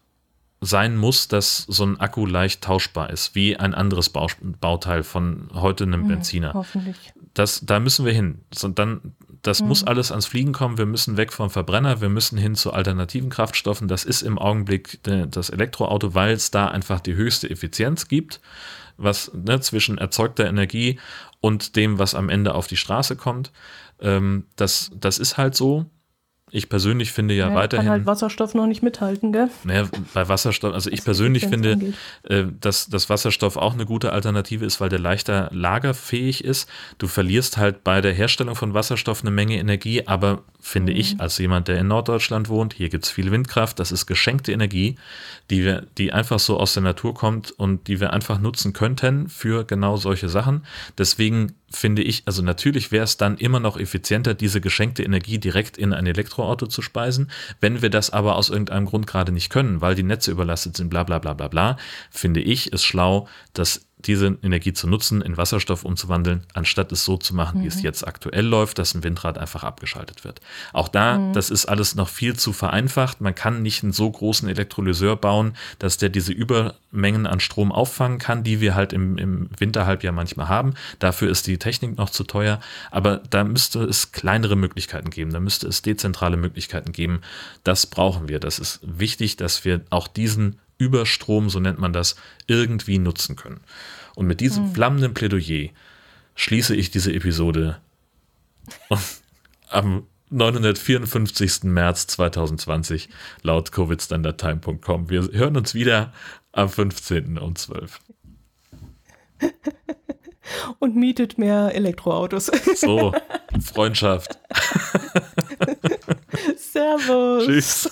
sein muss, dass so ein Akku leicht tauschbar ist, wie ein anderes Bau, Bauteil von heute einem Benziner. hoffentlich. Das, da müssen wir hin. So, dann, das mhm. muss alles ans Fliegen kommen. Wir müssen weg vom Verbrenner. Wir müssen hin zu alternativen Kraftstoffen. Das ist im Augenblick das Elektroauto, weil es da einfach die höchste Effizienz gibt, was ne, zwischen erzeugter Energie und dem, was am Ende auf die Straße kommt. Ähm, das, das ist halt so. Ich persönlich finde ja, Ja, weiterhin. Kann halt Wasserstoff noch nicht mithalten, gell? Naja, bei Wasserstoff, also ich persönlich finde, äh, dass, dass Wasserstoff auch eine gute Alternative ist, weil der leichter lagerfähig ist. Du verlierst halt bei der Herstellung von Wasserstoff eine Menge Energie, aber finde ich, als jemand, der in Norddeutschland wohnt, hier gibt es viel Windkraft, das ist geschenkte Energie, die wir, die einfach so aus der Natur kommt und die wir einfach nutzen könnten für genau solche Sachen. Deswegen finde ich, also natürlich wäre es dann immer noch effizienter, diese geschenkte Energie direkt in ein Elektroauto zu speisen. Wenn wir das aber aus irgendeinem Grund gerade nicht können, weil die Netze überlastet sind, bla bla bla bla bla, finde ich es schlau, dass diese Energie zu nutzen, in Wasserstoff umzuwandeln, anstatt es so zu machen, wie es jetzt aktuell läuft, dass ein Windrad einfach abgeschaltet wird. Auch da, das ist alles noch viel zu vereinfacht. Man kann nicht einen so großen Elektrolyseur bauen, dass der diese Übermengen an Strom auffangen kann, die wir halt im, im Winterhalbjahr manchmal haben. Dafür ist die Technik noch zu teuer. Aber da müsste es kleinere Möglichkeiten geben. Da müsste es dezentrale Möglichkeiten geben. Das brauchen wir. Das ist wichtig, dass wir auch diesen Überstrom, so nennt man das, irgendwie nutzen können. Und mit diesem flammenden Plädoyer schließe ich diese Episode am 954. März 2020 laut covidstandardtime.com. Wir hören uns wieder am 15. um 12. Und mietet mehr Elektroautos. So, Freundschaft. Servus. Tschüss.